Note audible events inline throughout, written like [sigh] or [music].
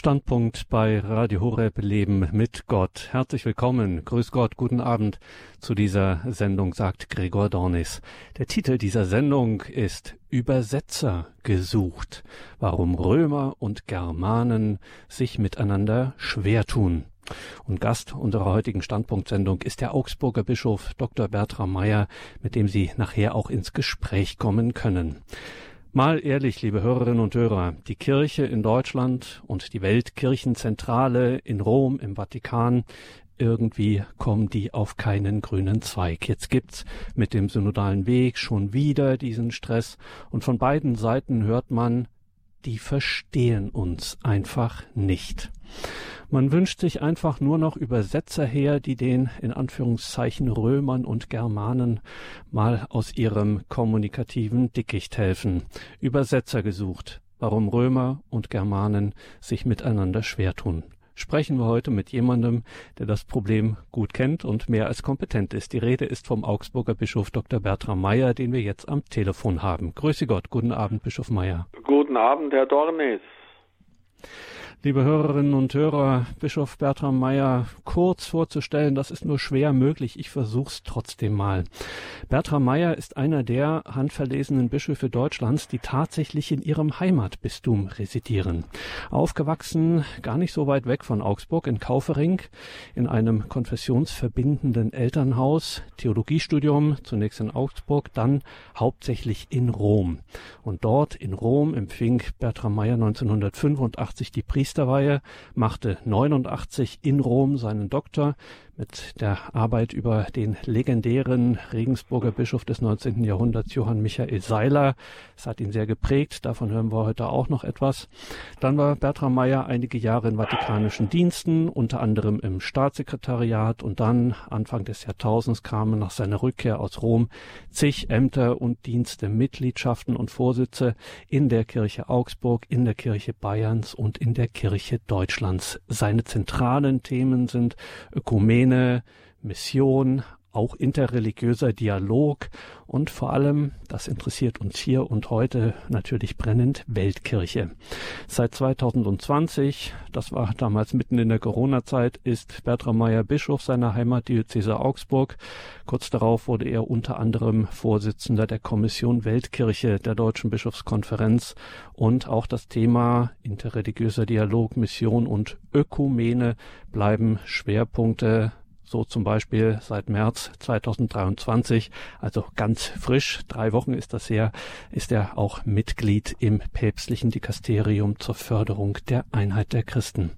Standpunkt bei Radio Horeb Leben mit Gott. Herzlich willkommen, grüß Gott, guten Abend zu dieser Sendung, sagt Gregor Dornis. Der Titel dieser Sendung ist Übersetzer gesucht, warum Römer und Germanen sich miteinander schwer tun. Und Gast unserer heutigen Standpunktsendung ist der Augsburger Bischof Dr. Bertram Meyer, mit dem Sie nachher auch ins Gespräch kommen können. Mal ehrlich, liebe Hörerinnen und Hörer, die Kirche in Deutschland und die Weltkirchenzentrale in Rom, im Vatikan, irgendwie kommen die auf keinen grünen Zweig. Jetzt gibt's mit dem synodalen Weg schon wieder diesen Stress und von beiden Seiten hört man, die verstehen uns einfach nicht. Man wünscht sich einfach nur noch Übersetzer her, die den in Anführungszeichen Römern und Germanen mal aus ihrem kommunikativen Dickicht helfen. Übersetzer gesucht, warum Römer und Germanen sich miteinander schwer tun. Sprechen wir heute mit jemandem, der das Problem gut kennt und mehr als kompetent ist. Die Rede ist vom Augsburger Bischof Dr. Bertram Meyer, den wir jetzt am Telefon haben. Grüße Gott. Guten Abend, Bischof Meyer. Guten Abend, Herr Dornis. Liebe Hörerinnen und Hörer, Bischof Bertram Meyer kurz vorzustellen, das ist nur schwer möglich. Ich versuch's trotzdem mal. Bertram Meyer ist einer der handverlesenen Bischöfe Deutschlands, die tatsächlich in ihrem Heimatbistum residieren. Aufgewachsen gar nicht so weit weg von Augsburg in Kaufering in einem konfessionsverbindenden Elternhaus, Theologiestudium zunächst in Augsburg, dann hauptsächlich in Rom. Und dort in Rom empfing Bertram Meyer 1985 die Priester Priesterweihe, machte 89 in Rom seinen Doktor mit der Arbeit über den legendären Regensburger Bischof des 19. Jahrhunderts, Johann Michael Seiler. Es hat ihn sehr geprägt, davon hören wir heute auch noch etwas. Dann war Bertram Meyer einige Jahre in vatikanischen Diensten, unter anderem im Staatssekretariat und dann Anfang des Jahrtausends kamen nach seiner Rückkehr aus Rom zig Ämter und Dienste, Mitgliedschaften und Vorsitze in der Kirche Augsburg, in der Kirche Bayerns und in der Kirche Deutschlands. Seine zentralen Themen sind Ökumene, Szene, Mission, auch interreligiöser Dialog und vor allem, das interessiert uns hier und heute natürlich brennend, Weltkirche. Seit 2020, das war damals mitten in der Corona-Zeit, ist Bertram Meyer Bischof seiner Heimatdiözese Augsburg. Kurz darauf wurde er unter anderem Vorsitzender der Kommission Weltkirche der Deutschen Bischofskonferenz und auch das Thema interreligiöser Dialog, Mission und Ökumene bleiben Schwerpunkte so zum Beispiel seit März 2023, also ganz frisch, drei Wochen ist das her, ist er auch Mitglied im päpstlichen Dikasterium zur Förderung der Einheit der Christen.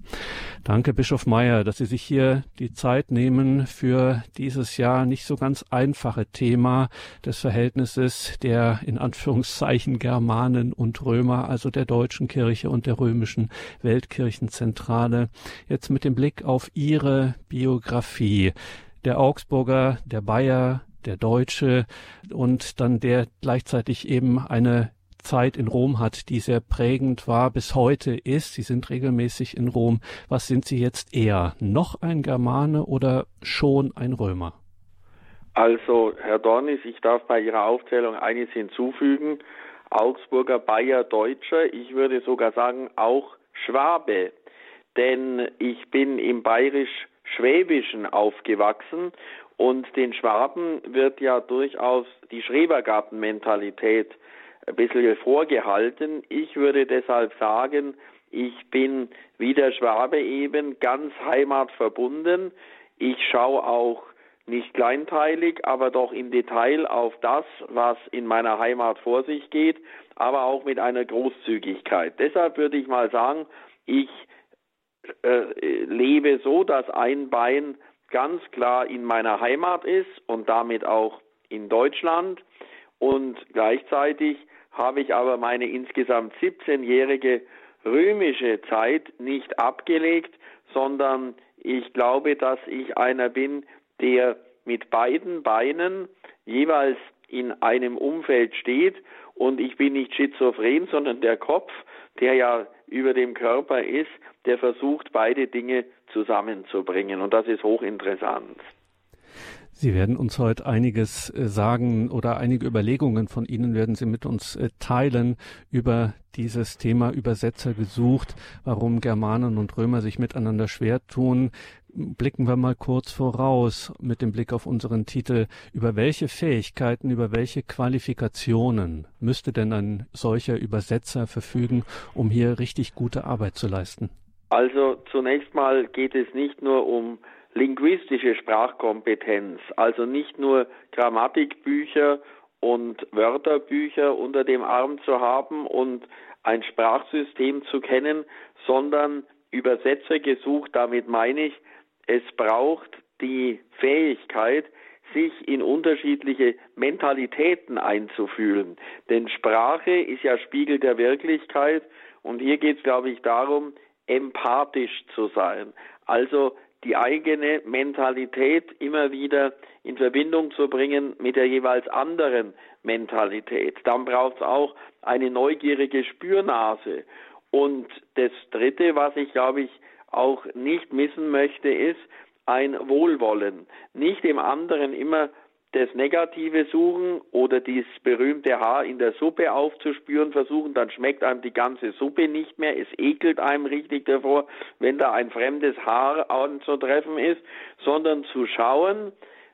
Danke, Bischof Meyer, dass Sie sich hier die Zeit nehmen für dieses Jahr nicht so ganz einfache Thema des Verhältnisses der in Anführungszeichen Germanen und Römer, also der deutschen Kirche und der römischen Weltkirchenzentrale. Jetzt mit dem Blick auf Ihre Biografie der Augsburger, der Bayer, der Deutsche und dann der gleichzeitig eben eine Zeit in Rom hat, die sehr prägend war, bis heute ist. Sie sind regelmäßig in Rom. Was sind Sie jetzt eher? Noch ein Germane oder schon ein Römer? Also, Herr Dornis, ich darf bei Ihrer Aufzählung eines hinzufügen. Augsburger, Bayer, Deutscher. Ich würde sogar sagen, auch Schwabe. Denn ich bin im bayerisch Schwäbischen aufgewachsen und den Schwaben wird ja durchaus die Schrebergartenmentalität ein bisschen vorgehalten. Ich würde deshalb sagen, ich bin wie der Schwabe eben ganz heimatverbunden. Ich schaue auch nicht kleinteilig, aber doch im Detail auf das, was in meiner Heimat vor sich geht, aber auch mit einer Großzügigkeit. Deshalb würde ich mal sagen, ich äh, lebe so, dass ein Bein ganz klar in meiner Heimat ist und damit auch in Deutschland. Und gleichzeitig habe ich aber meine insgesamt 17-jährige römische Zeit nicht abgelegt, sondern ich glaube, dass ich einer bin, der mit beiden Beinen jeweils in einem Umfeld steht und ich bin nicht schizophren, sondern der Kopf, der ja über dem Körper ist, der versucht, beide Dinge zusammenzubringen. Und das ist hochinteressant. Sie werden uns heute einiges äh, sagen oder einige Überlegungen von Ihnen werden Sie mit uns äh, teilen über dieses Thema Übersetzer gesucht, warum Germanen und Römer sich miteinander schwer tun. Blicken wir mal kurz voraus mit dem Blick auf unseren Titel. Über welche Fähigkeiten, über welche Qualifikationen müsste denn ein solcher Übersetzer verfügen, um hier richtig gute Arbeit zu leisten? Also zunächst mal geht es nicht nur um linguistische Sprachkompetenz, also nicht nur Grammatikbücher und Wörterbücher unter dem Arm zu haben und ein Sprachsystem zu kennen, sondern Übersetzer gesucht, damit meine ich, es braucht die Fähigkeit, sich in unterschiedliche Mentalitäten einzufühlen. Denn Sprache ist ja Spiegel der Wirklichkeit und hier geht es, glaube ich, darum, empathisch zu sein. Also die eigene Mentalität immer wieder in Verbindung zu bringen mit der jeweils anderen Mentalität. Dann braucht es auch eine neugierige Spürnase. Und das Dritte, was ich, glaube ich, auch nicht missen möchte, ist ein Wohlwollen. Nicht dem anderen immer das Negative suchen oder dieses berühmte Haar in der Suppe aufzuspüren versuchen, dann schmeckt einem die ganze Suppe nicht mehr. Es ekelt einem richtig davor, wenn da ein fremdes Haar anzutreffen ist, sondern zu schauen,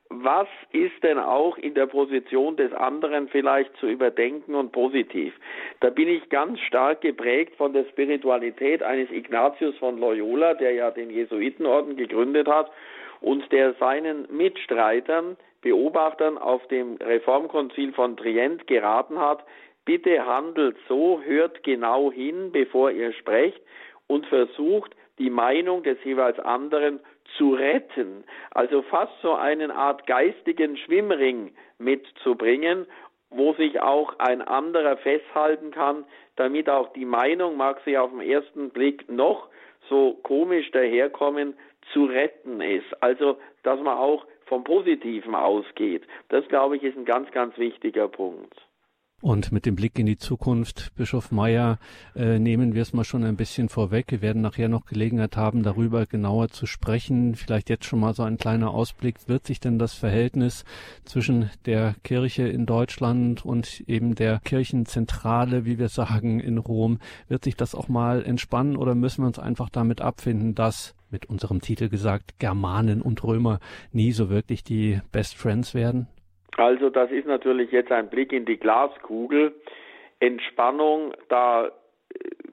was ist denn auch in der Position des anderen vielleicht zu überdenken und positiv. Da bin ich ganz stark geprägt von der Spiritualität eines Ignatius von Loyola, der ja den Jesuitenorden gegründet hat und der seinen Mitstreitern Beobachtern auf dem Reformkonzil von Trient geraten hat, bitte handelt so, hört genau hin, bevor ihr sprecht und versucht, die Meinung des jeweils anderen zu retten. Also fast so eine Art geistigen Schwimmring mitzubringen, wo sich auch ein anderer festhalten kann, damit auch die Meinung, mag sie auf den ersten Blick noch so komisch daherkommen, zu retten ist. Also, dass man auch vom Positiven ausgeht. Das, glaube ich, ist ein ganz, ganz wichtiger Punkt. Und mit dem Blick in die Zukunft, Bischof Meyer, äh, nehmen wir es mal schon ein bisschen vorweg. Wir werden nachher noch Gelegenheit haben, darüber genauer zu sprechen. Vielleicht jetzt schon mal so ein kleiner Ausblick. Wird sich denn das Verhältnis zwischen der Kirche in Deutschland und eben der Kirchenzentrale, wie wir sagen, in Rom, wird sich das auch mal entspannen oder müssen wir uns einfach damit abfinden, dass mit unserem Titel gesagt, Germanen und Römer nie so wirklich die Best Friends werden? Also das ist natürlich jetzt ein Blick in die Glaskugel. Entspannung, da äh,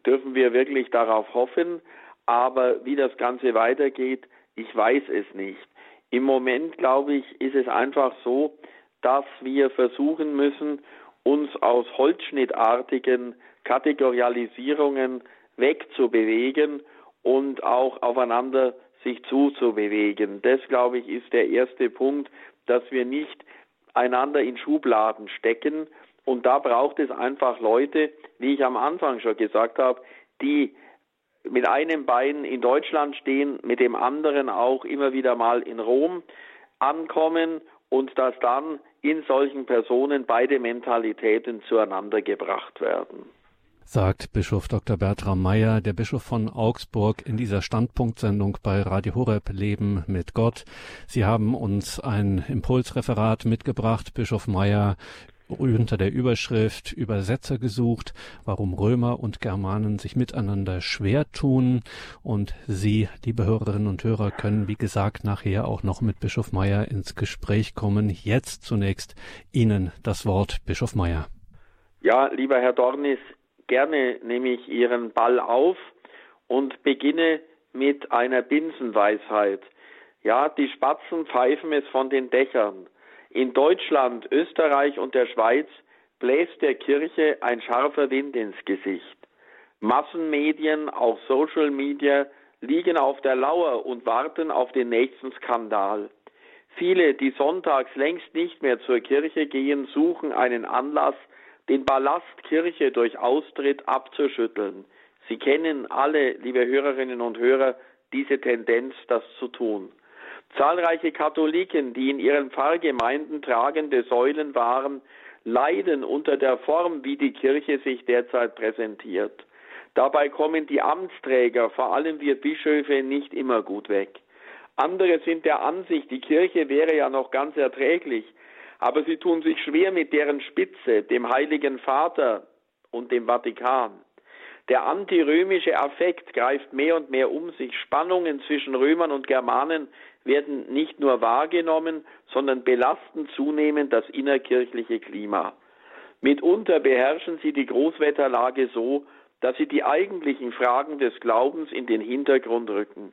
dürfen wir wirklich darauf hoffen, aber wie das Ganze weitergeht, ich weiß es nicht. Im Moment, glaube ich, ist es einfach so, dass wir versuchen müssen, uns aus holzschnittartigen Kategorialisierungen wegzubewegen und auch aufeinander sich zuzubewegen. Das, glaube ich, ist der erste Punkt, dass wir nicht einander in Schubladen stecken. Und da braucht es einfach Leute, wie ich am Anfang schon gesagt habe, die mit einem Bein in Deutschland stehen, mit dem anderen auch immer wieder mal in Rom ankommen und dass dann in solchen Personen beide Mentalitäten zueinander gebracht werden sagt Bischof Dr. Bertram Meyer, der Bischof von Augsburg, in dieser Standpunktsendung bei Radio Horeb Leben mit Gott. Sie haben uns ein Impulsreferat mitgebracht, Bischof Meyer, unter der Überschrift Übersetzer gesucht, warum Römer und Germanen sich miteinander schwer tun. Und Sie, liebe Hörerinnen und Hörer, können, wie gesagt, nachher auch noch mit Bischof Meyer ins Gespräch kommen. Jetzt zunächst Ihnen das Wort, Bischof Meyer. Ja, lieber Herr Dornis, Gerne nehme ich Ihren Ball auf und beginne mit einer Binsenweisheit. Ja, die Spatzen pfeifen es von den Dächern. In Deutschland, Österreich und der Schweiz bläst der Kirche ein scharfer Wind ins Gesicht. Massenmedien, auch Social Media, liegen auf der Lauer und warten auf den nächsten Skandal. Viele, die sonntags längst nicht mehr zur Kirche gehen, suchen einen Anlass, den Ballast Kirche durch Austritt abzuschütteln. Sie kennen alle, liebe Hörerinnen und Hörer, diese Tendenz, das zu tun. Zahlreiche Katholiken, die in ihren Pfarrgemeinden tragende Säulen waren, leiden unter der Form, wie die Kirche sich derzeit präsentiert. Dabei kommen die Amtsträger, vor allem wir Bischöfe, nicht immer gut weg. Andere sind der Ansicht, die Kirche wäre ja noch ganz erträglich, aber sie tun sich schwer mit deren Spitze, dem Heiligen Vater und dem Vatikan. Der antirömische Affekt greift mehr und mehr um sich. Spannungen zwischen Römern und Germanen werden nicht nur wahrgenommen, sondern belasten zunehmend das innerkirchliche Klima. Mitunter beherrschen sie die Großwetterlage so, dass sie die eigentlichen Fragen des Glaubens in den Hintergrund rücken.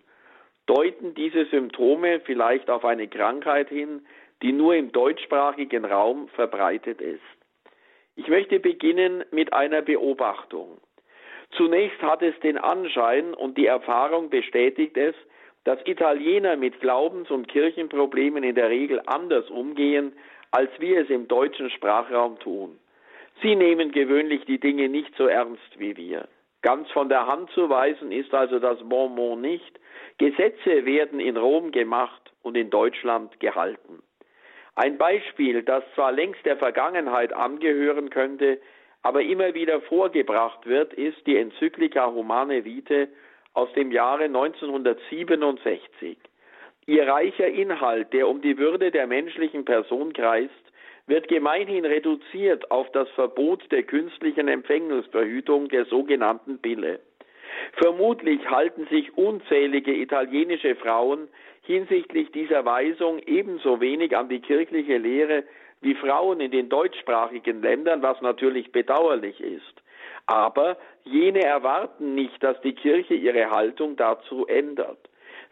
Deuten diese Symptome vielleicht auf eine Krankheit hin, die nur im deutschsprachigen Raum verbreitet ist? Ich möchte beginnen mit einer Beobachtung. Zunächst hat es den Anschein und die Erfahrung bestätigt es, dass Italiener mit Glaubens- und Kirchenproblemen in der Regel anders umgehen, als wir es im deutschen Sprachraum tun. Sie nehmen gewöhnlich die Dinge nicht so ernst wie wir. Ganz von der Hand zu weisen ist also das Bonbon nicht. Gesetze werden in Rom gemacht und in Deutschland gehalten. Ein Beispiel, das zwar längst der Vergangenheit angehören könnte, aber immer wieder vorgebracht wird, ist die Enzyklika Humane Vitae aus dem Jahre 1967. Ihr reicher Inhalt, der um die Würde der menschlichen Person kreist, wird gemeinhin reduziert auf das Verbot der künstlichen Empfängnisverhütung der sogenannten Pille. Vermutlich halten sich unzählige italienische Frauen hinsichtlich dieser Weisung ebenso wenig an die kirchliche Lehre wie Frauen in den deutschsprachigen Ländern, was natürlich bedauerlich ist. Aber jene erwarten nicht, dass die Kirche ihre Haltung dazu ändert.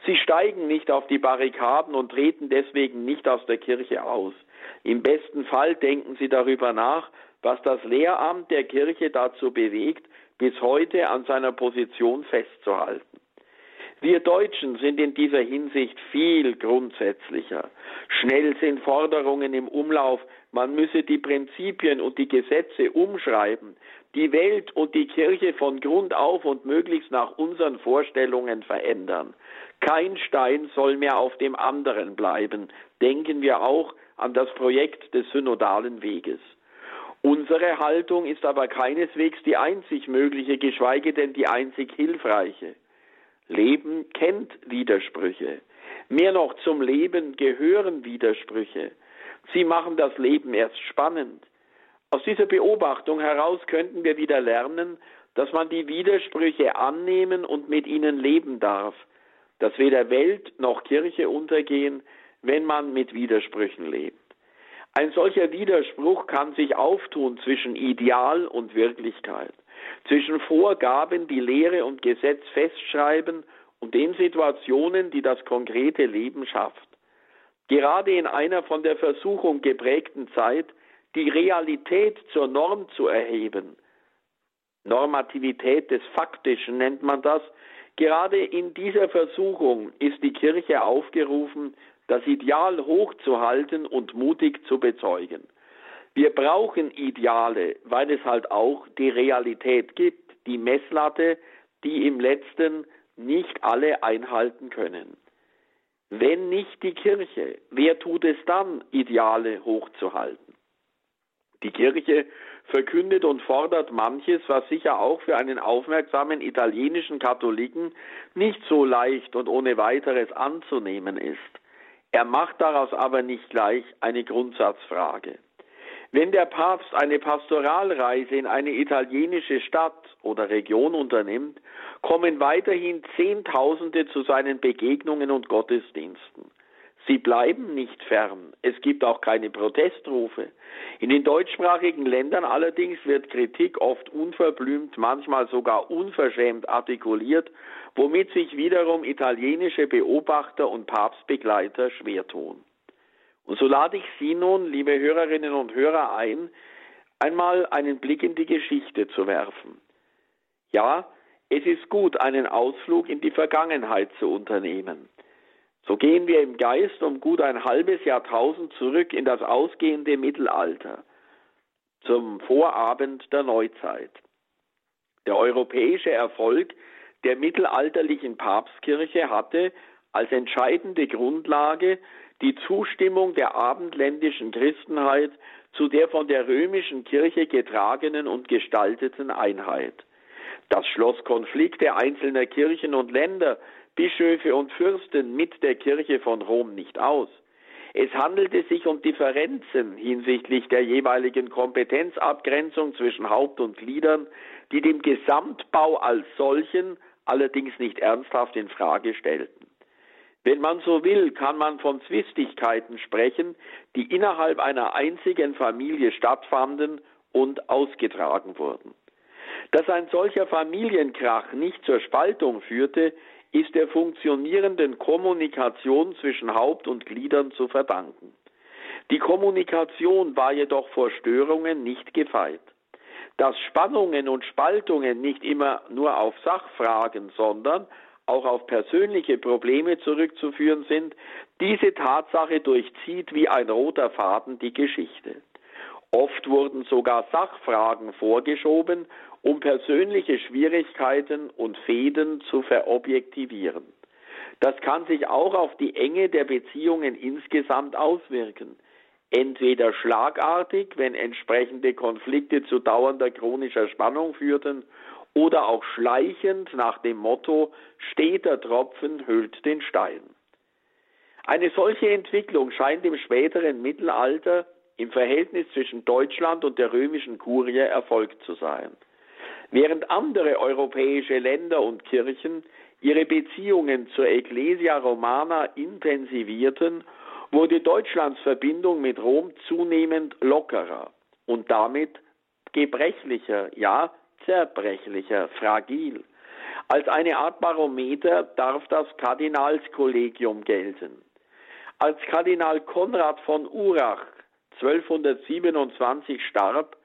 Sie steigen nicht auf die Barrikaden und treten deswegen nicht aus der Kirche aus. Im besten Fall denken sie darüber nach, was das Lehramt der Kirche dazu bewegt, bis heute an seiner Position festzuhalten. Wir Deutschen sind in dieser Hinsicht viel grundsätzlicher. Schnell sind Forderungen im Umlauf, man müsse die Prinzipien und die Gesetze umschreiben, die Welt und die Kirche von Grund auf und möglichst nach unseren Vorstellungen verändern. Kein Stein soll mehr auf dem anderen bleiben. Denken wir auch an das Projekt des synodalen Weges. Unsere Haltung ist aber keineswegs die einzig mögliche, geschweige denn die einzig hilfreiche. Leben kennt Widersprüche. Mehr noch zum Leben gehören Widersprüche. Sie machen das Leben erst spannend. Aus dieser Beobachtung heraus könnten wir wieder lernen, dass man die Widersprüche annehmen und mit ihnen leben darf, dass weder Welt noch Kirche untergehen, wenn man mit Widersprüchen lebt. Ein solcher Widerspruch kann sich auftun zwischen Ideal und Wirklichkeit zwischen Vorgaben, die Lehre und Gesetz festschreiben und den Situationen, die das konkrete Leben schafft. Gerade in einer von der Versuchung geprägten Zeit, die Realität zur Norm zu erheben, Normativität des Faktischen nennt man das, gerade in dieser Versuchung ist die Kirche aufgerufen, das Ideal hochzuhalten und mutig zu bezeugen. Wir brauchen Ideale, weil es halt auch die Realität gibt, die Messlatte, die im letzten nicht alle einhalten können. Wenn nicht die Kirche, wer tut es dann, Ideale hochzuhalten? Die Kirche verkündet und fordert manches, was sicher auch für einen aufmerksamen italienischen Katholiken nicht so leicht und ohne weiteres anzunehmen ist. Er macht daraus aber nicht gleich eine Grundsatzfrage. Wenn der Papst eine Pastoralreise in eine italienische Stadt oder Region unternimmt, kommen weiterhin Zehntausende zu seinen Begegnungen und Gottesdiensten. Sie bleiben nicht fern. Es gibt auch keine Protestrufe. In den deutschsprachigen Ländern allerdings wird Kritik oft unverblümt, manchmal sogar unverschämt artikuliert, womit sich wiederum italienische Beobachter und Papstbegleiter schwer tun. Und so lade ich Sie nun, liebe Hörerinnen und Hörer, ein, einmal einen Blick in die Geschichte zu werfen. Ja, es ist gut, einen Ausflug in die Vergangenheit zu unternehmen. So gehen wir im Geist um gut ein halbes Jahrtausend zurück in das ausgehende Mittelalter, zum Vorabend der Neuzeit. Der europäische Erfolg der mittelalterlichen Papstkirche hatte als entscheidende Grundlage die Zustimmung der abendländischen Christenheit zu der von der römischen Kirche getragenen und gestalteten Einheit. Das schloss Konflikte einzelner Kirchen und Länder, Bischöfe und Fürsten mit der Kirche von Rom nicht aus. Es handelte sich um Differenzen hinsichtlich der jeweiligen Kompetenzabgrenzung zwischen Haupt und Gliedern, die dem Gesamtbau als solchen allerdings nicht ernsthaft in Frage stellten. Wenn man so will, kann man von Zwistigkeiten sprechen, die innerhalb einer einzigen Familie stattfanden und ausgetragen wurden. Dass ein solcher Familienkrach nicht zur Spaltung führte, ist der funktionierenden Kommunikation zwischen Haupt und Gliedern zu verdanken. Die Kommunikation war jedoch vor Störungen nicht gefeit. Dass Spannungen und Spaltungen nicht immer nur auf Sachfragen, sondern auch auf persönliche Probleme zurückzuführen sind, diese Tatsache durchzieht wie ein roter Faden die Geschichte. Oft wurden sogar Sachfragen vorgeschoben um persönliche Schwierigkeiten und Fäden zu verobjektivieren. Das kann sich auch auf die Enge der Beziehungen insgesamt auswirken. Entweder schlagartig, wenn entsprechende Konflikte zu dauernder chronischer Spannung führten, oder auch schleichend nach dem Motto steter Tropfen hüllt den Stein. Eine solche Entwicklung scheint im späteren Mittelalter im Verhältnis zwischen Deutschland und der römischen Kurie erfolgt zu sein. Während andere europäische Länder und Kirchen ihre Beziehungen zur Ecclesia Romana intensivierten, wurde Deutschlands Verbindung mit Rom zunehmend lockerer und damit gebrechlicher, ja zerbrechlicher, fragil. Als eine Art Barometer darf das Kardinalskollegium gelten. Als Kardinal Konrad von Urach 1227 starb,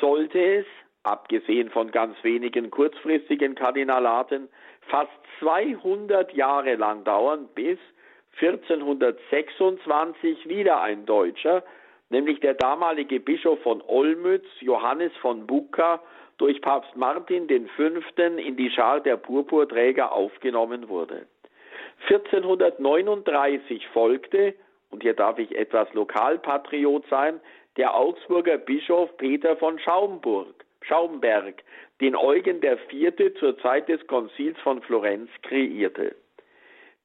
sollte es abgesehen von ganz wenigen kurzfristigen Kardinalaten, fast 200 Jahre lang dauern, bis 1426 wieder ein Deutscher, nämlich der damalige Bischof von Olmütz, Johannes von Bucca, durch Papst Martin V. in die Schar der Purpurträger aufgenommen wurde. 1439 folgte, und hier darf ich etwas Lokalpatriot sein, der Augsburger Bischof Peter von Schaumburg. Schaumberg, den Eugen IV. zur Zeit des Konzils von Florenz kreierte.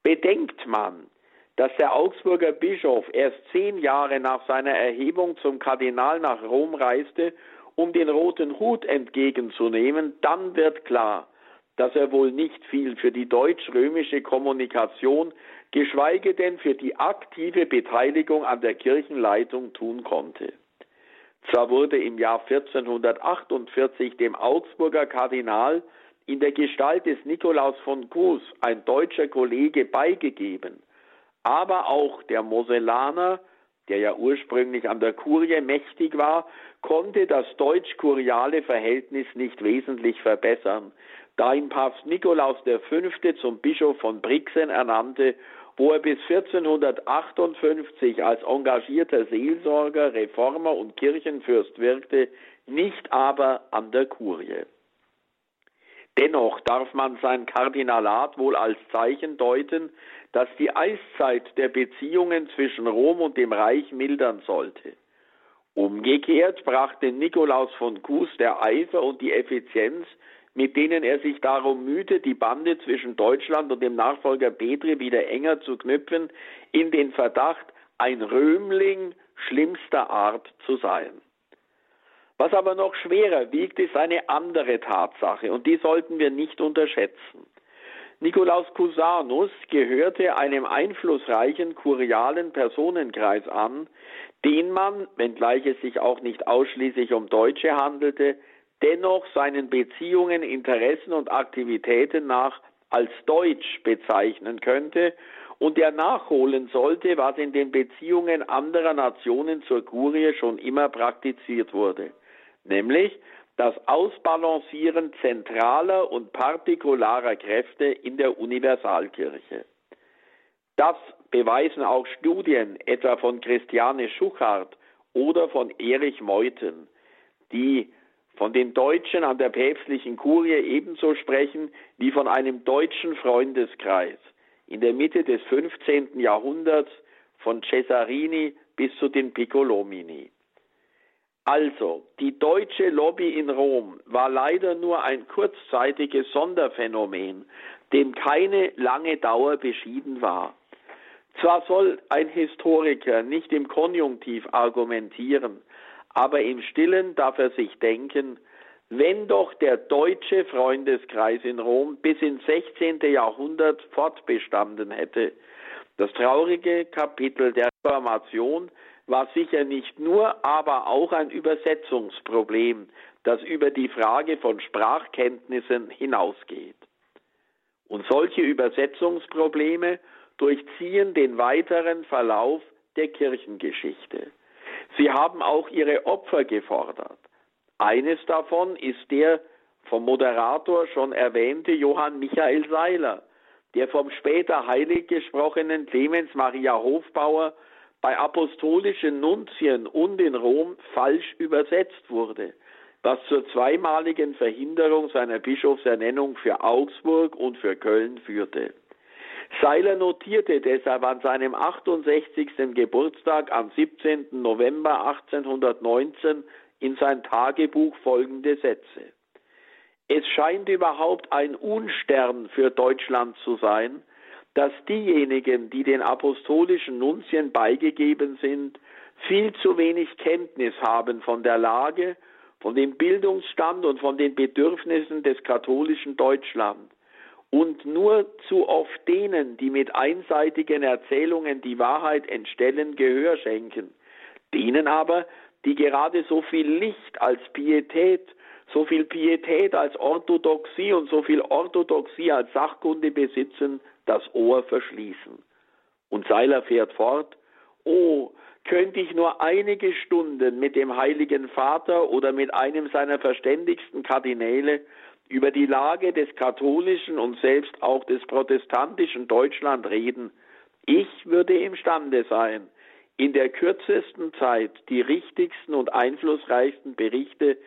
Bedenkt man, dass der Augsburger Bischof erst zehn Jahre nach seiner Erhebung zum Kardinal nach Rom reiste, um den roten Hut entgegenzunehmen, dann wird klar, dass er wohl nicht viel für die deutsch-römische Kommunikation, geschweige denn für die aktive Beteiligung an der Kirchenleitung tun konnte. Zwar wurde im Jahr 1448 dem Augsburger Kardinal in der Gestalt des Nikolaus von Gus ein deutscher Kollege beigegeben, aber auch der Mosellaner, der ja ursprünglich an der Kurie mächtig war, konnte das deutsch-kuriale Verhältnis nicht wesentlich verbessern, da ihn Papst Nikolaus V. zum Bischof von Brixen ernannte wo er bis 1458 als engagierter Seelsorger, Reformer und Kirchenfürst wirkte, nicht aber an der Kurie. Dennoch darf man sein Kardinalat wohl als Zeichen deuten, dass die Eiszeit der Beziehungen zwischen Rom und dem Reich mildern sollte. Umgekehrt brachte Nikolaus von Kus der Eifer und die Effizienz mit denen er sich darum mühte, die Bande zwischen Deutschland und dem Nachfolger Petri wieder enger zu knüpfen, in den Verdacht, ein Römling schlimmster Art zu sein. Was aber noch schwerer wiegt, ist eine andere Tatsache, und die sollten wir nicht unterschätzen. Nikolaus Cusanus gehörte einem einflussreichen kurialen Personenkreis an, den man, wenngleich es sich auch nicht ausschließlich um Deutsche handelte, dennoch seinen Beziehungen, Interessen und Aktivitäten nach als deutsch bezeichnen könnte und der nachholen sollte, was in den Beziehungen anderer Nationen zur Kurie schon immer praktiziert wurde, nämlich das Ausbalancieren zentraler und partikularer Kräfte in der Universalkirche. Das beweisen auch Studien etwa von Christiane Schuchart oder von Erich Meuthen, die von den Deutschen an der päpstlichen Kurie ebenso sprechen wie von einem deutschen Freundeskreis in der Mitte des 15. Jahrhunderts von Cesarini bis zu den Piccolomini. Also, die deutsche Lobby in Rom war leider nur ein kurzzeitiges Sonderphänomen, dem keine lange Dauer beschieden war. Zwar soll ein Historiker nicht im Konjunktiv argumentieren, aber im stillen darf er sich denken, wenn doch der deutsche Freundeskreis in Rom bis ins 16. Jahrhundert fortbestanden hätte. Das traurige Kapitel der Reformation war sicher nicht nur, aber auch ein Übersetzungsproblem, das über die Frage von Sprachkenntnissen hinausgeht. Und solche Übersetzungsprobleme durchziehen den weiteren Verlauf der Kirchengeschichte. Sie haben auch ihre Opfer gefordert. Eines davon ist der vom Moderator schon erwähnte Johann Michael Seiler, der vom später heilig gesprochenen Clemens Maria Hofbauer bei apostolischen Nunzien und in Rom falsch übersetzt wurde, was zur zweimaligen Verhinderung seiner Bischofsernennung für Augsburg und für Köln führte. Seiler notierte deshalb an seinem 68. Geburtstag am 17. November 1819 in sein Tagebuch folgende Sätze. Es scheint überhaupt ein Unstern für Deutschland zu sein, dass diejenigen, die den apostolischen Nunzien beigegeben sind, viel zu wenig Kenntnis haben von der Lage, von dem Bildungsstand und von den Bedürfnissen des katholischen Deutschland und nur zu oft denen, die mit einseitigen Erzählungen die Wahrheit entstellen, Gehör schenken, denen aber, die gerade so viel Licht als Pietät, so viel Pietät als Orthodoxie und so viel Orthodoxie als Sachkunde besitzen, das Ohr verschließen. Und Seiler fährt fort, oh, könnte ich nur einige Stunden mit dem Heiligen Vater oder mit einem seiner verständigsten Kardinäle über die Lage des katholischen und selbst auch des protestantischen Deutschland reden, ich würde imstande sein, in der kürzesten Zeit die richtigsten und einflussreichsten Berichte,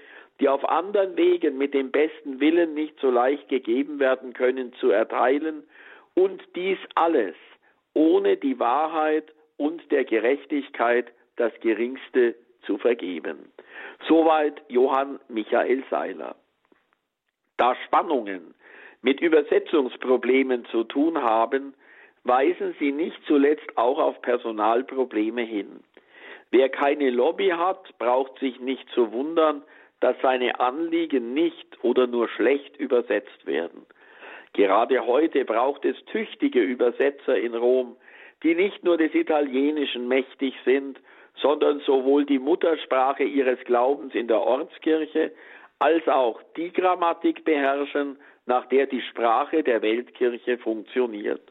die auf anderen Wegen mit dem besten Willen nicht so leicht gegeben werden können, zu erteilen und dies alles ohne die Wahrheit und der Gerechtigkeit das Geringste zu vergeben. Soweit Johann Michael Seiler. Da Spannungen mit Übersetzungsproblemen zu tun haben, weisen sie nicht zuletzt auch auf Personalprobleme hin. Wer keine Lobby hat, braucht sich nicht zu wundern, dass seine Anliegen nicht oder nur schlecht übersetzt werden. Gerade heute braucht es tüchtige Übersetzer in Rom, die nicht nur des Italienischen mächtig sind, sondern sowohl die Muttersprache ihres Glaubens in der Ortskirche als auch die Grammatik beherrschen, nach der die Sprache der Weltkirche funktioniert.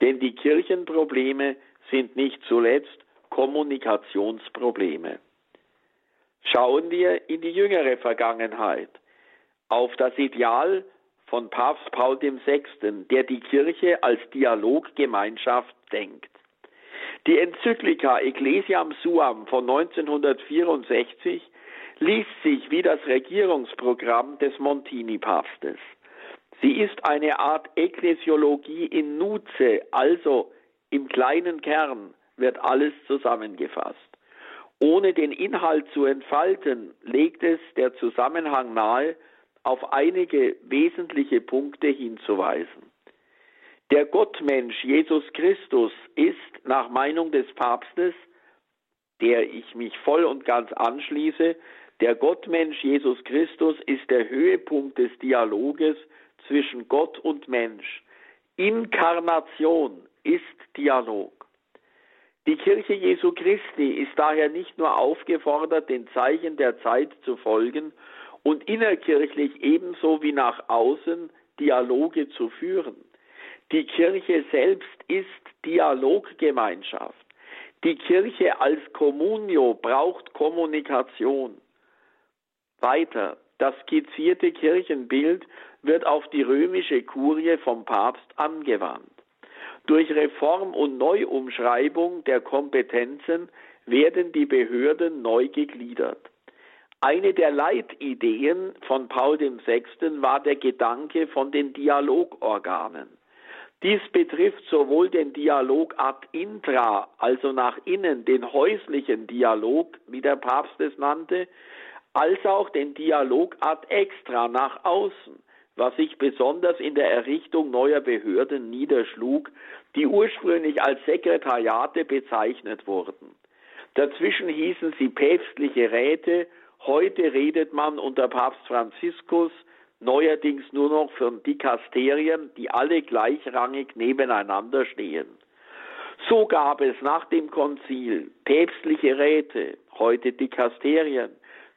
Denn die Kirchenprobleme sind nicht zuletzt Kommunikationsprobleme. Schauen wir in die jüngere Vergangenheit, auf das Ideal von Papst Paul VI., der die Kirche als Dialoggemeinschaft denkt. Die Enzyklika Ecclesiam Suam von 1964 liest sich wie das Regierungsprogramm des Montini-Papstes. Sie ist eine Art Ekklesiologie in Nuze, also im kleinen Kern wird alles zusammengefasst. Ohne den Inhalt zu entfalten, legt es der Zusammenhang nahe, auf einige wesentliche Punkte hinzuweisen. Der Gottmensch Jesus Christus ist nach Meinung des Papstes, der ich mich voll und ganz anschließe, der Gottmensch Jesus Christus ist der Höhepunkt des Dialoges zwischen Gott und Mensch. Inkarnation ist Dialog. Die Kirche Jesu Christi ist daher nicht nur aufgefordert, den Zeichen der Zeit zu folgen und innerkirchlich ebenso wie nach außen Dialoge zu führen. Die Kirche selbst ist Dialoggemeinschaft. Die Kirche als Communio braucht Kommunikation. Weiter, das skizzierte Kirchenbild wird auf die römische Kurie vom Papst angewandt. Durch Reform und Neuumschreibung der Kompetenzen werden die Behörden neu gegliedert. Eine der Leitideen von Paul VI. war der Gedanke von den Dialogorganen. Dies betrifft sowohl den Dialog ad intra, also nach innen, den häuslichen Dialog, wie der Papst es nannte, als auch den Dialog ad extra, nach außen, was sich besonders in der Errichtung neuer Behörden niederschlug, die ursprünglich als Sekretariate bezeichnet wurden. Dazwischen hießen sie päpstliche Räte, heute redet man unter Papst Franziskus neuerdings nur noch von Dikasterien, die alle gleichrangig nebeneinander stehen. So gab es nach dem Konzil päpstliche Räte, heute Dikasterien,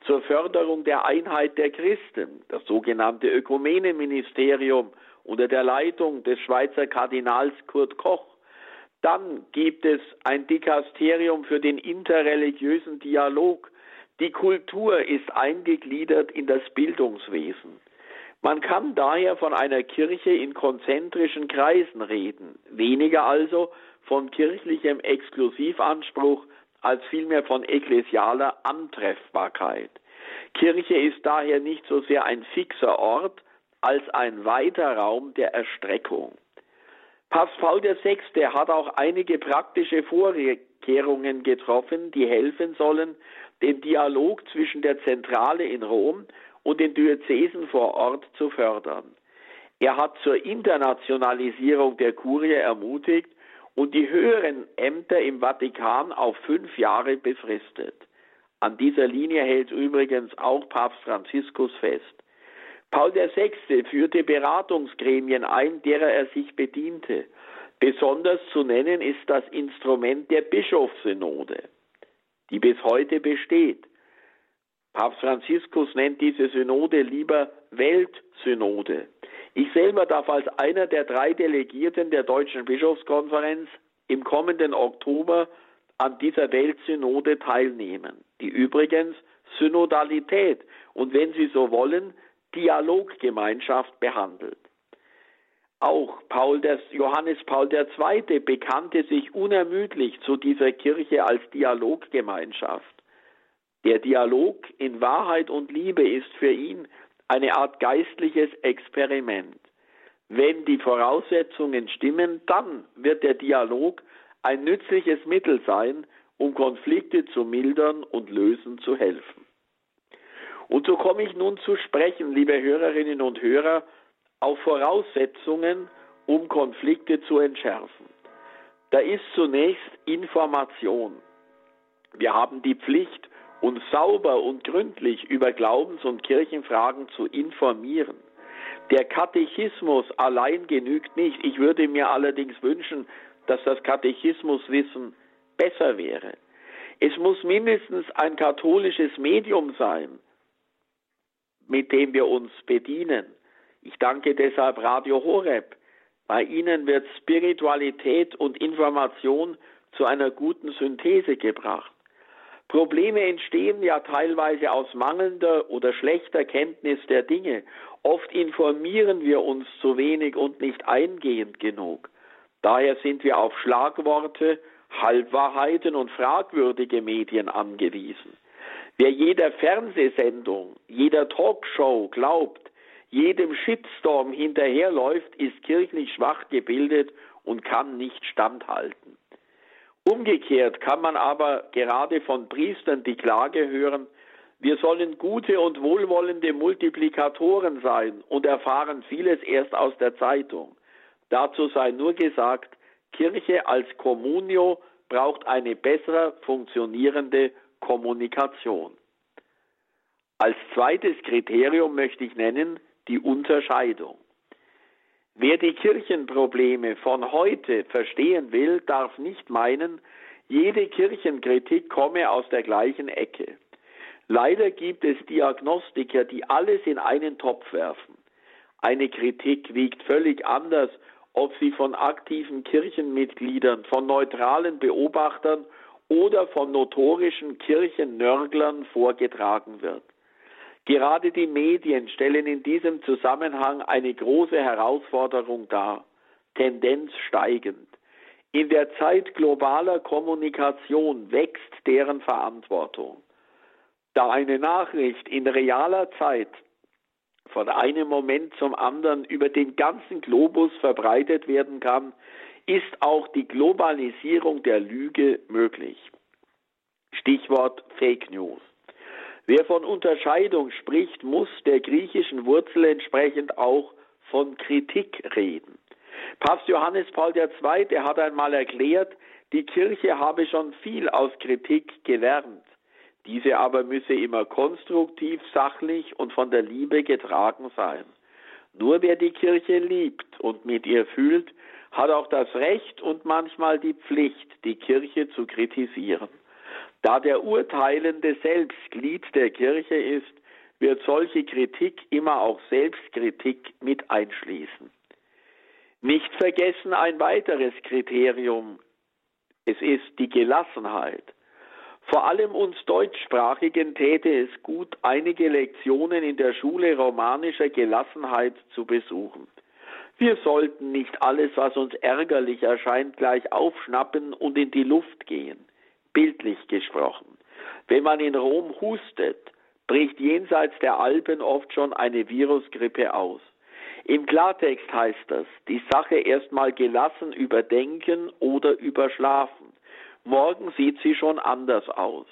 zur Förderung der Einheit der Christen, das sogenannte Ökumenenministerium unter der Leitung des Schweizer Kardinals Kurt Koch. Dann gibt es ein Dikasterium für den interreligiösen Dialog. Die Kultur ist eingegliedert in das Bildungswesen. Man kann daher von einer Kirche in konzentrischen Kreisen reden, weniger also von kirchlichem Exklusivanspruch als vielmehr von ekklesialer Antreffbarkeit. Kirche ist daher nicht so sehr ein fixer Ort als ein weiter Raum der Erstreckung. Papst Paul VI. hat auch einige praktische Vorkehrungen getroffen, die helfen sollen, den Dialog zwischen der Zentrale in Rom und den Diözesen vor Ort zu fördern. Er hat zur Internationalisierung der Kurie ermutigt und die höheren Ämter im Vatikan auf fünf Jahre befristet. An dieser Linie hält übrigens auch Papst Franziskus fest. Paul VI. führte Beratungsgremien ein, derer er sich bediente. Besonders zu nennen ist das Instrument der Bischofssynode, die bis heute besteht. Papst Franziskus nennt diese Synode lieber Weltsynode. Ich selber darf als einer der drei Delegierten der Deutschen Bischofskonferenz im kommenden Oktober an dieser Weltsynode teilnehmen, die übrigens Synodalität und wenn Sie so wollen, Dialoggemeinschaft behandelt. Auch Paul des, Johannes Paul II. bekannte sich unermüdlich zu dieser Kirche als Dialoggemeinschaft. Der Dialog in Wahrheit und Liebe ist für ihn eine Art geistliches Experiment. Wenn die Voraussetzungen stimmen, dann wird der Dialog ein nützliches Mittel sein, um Konflikte zu mildern und lösen zu helfen. Und so komme ich nun zu sprechen, liebe Hörerinnen und Hörer, auf Voraussetzungen, um Konflikte zu entschärfen. Da ist zunächst Information. Wir haben die Pflicht, uns sauber und gründlich über Glaubens- und Kirchenfragen zu informieren. Der Katechismus allein genügt nicht. Ich würde mir allerdings wünschen, dass das Katechismuswissen besser wäre. Es muss mindestens ein katholisches Medium sein, mit dem wir uns bedienen. Ich danke deshalb Radio Horeb. Bei Ihnen wird Spiritualität und Information zu einer guten Synthese gebracht. Probleme entstehen ja teilweise aus mangelnder oder schlechter Kenntnis der Dinge. Oft informieren wir uns zu wenig und nicht eingehend genug. Daher sind wir auf Schlagworte, Halbwahrheiten und fragwürdige Medien angewiesen. Wer jeder Fernsehsendung, jeder Talkshow glaubt, jedem Shitstorm hinterherläuft, ist kirchlich schwach gebildet und kann nicht standhalten. Umgekehrt kann man aber gerade von Priestern die Klage hören, wir sollen gute und wohlwollende Multiplikatoren sein und erfahren vieles erst aus der Zeitung. Dazu sei nur gesagt, Kirche als Communio braucht eine besser funktionierende Kommunikation. Als zweites Kriterium möchte ich nennen die Unterscheidung. Wer die Kirchenprobleme von heute verstehen will, darf nicht meinen, jede Kirchenkritik komme aus der gleichen Ecke. Leider gibt es Diagnostiker, die alles in einen Topf werfen. Eine Kritik wiegt völlig anders, ob sie von aktiven Kirchenmitgliedern, von neutralen Beobachtern oder von notorischen Kirchennörglern vorgetragen wird. Gerade die Medien stellen in diesem Zusammenhang eine große Herausforderung dar, Tendenz steigend. In der Zeit globaler Kommunikation wächst deren Verantwortung. Da eine Nachricht in realer Zeit von einem Moment zum anderen über den ganzen Globus verbreitet werden kann, ist auch die Globalisierung der Lüge möglich. Stichwort Fake News. Wer von Unterscheidung spricht, muss der griechischen Wurzel entsprechend auch von Kritik reden. Papst Johannes Paul II. hat einmal erklärt, die Kirche habe schon viel aus Kritik gelernt. Diese aber müsse immer konstruktiv, sachlich und von der Liebe getragen sein. Nur wer die Kirche liebt und mit ihr fühlt, hat auch das Recht und manchmal die Pflicht, die Kirche zu kritisieren. Da der Urteilende selbst Glied der Kirche ist, wird solche Kritik immer auch Selbstkritik mit einschließen. Nicht vergessen ein weiteres Kriterium. Es ist die Gelassenheit. Vor allem uns Deutschsprachigen täte es gut, einige Lektionen in der Schule romanischer Gelassenheit zu besuchen. Wir sollten nicht alles, was uns ärgerlich erscheint, gleich aufschnappen und in die Luft gehen. Bildlich gesprochen. Wenn man in Rom hustet, bricht jenseits der Alpen oft schon eine Virusgrippe aus. Im Klartext heißt das, die Sache erstmal gelassen überdenken oder überschlafen. Morgen sieht sie schon anders aus.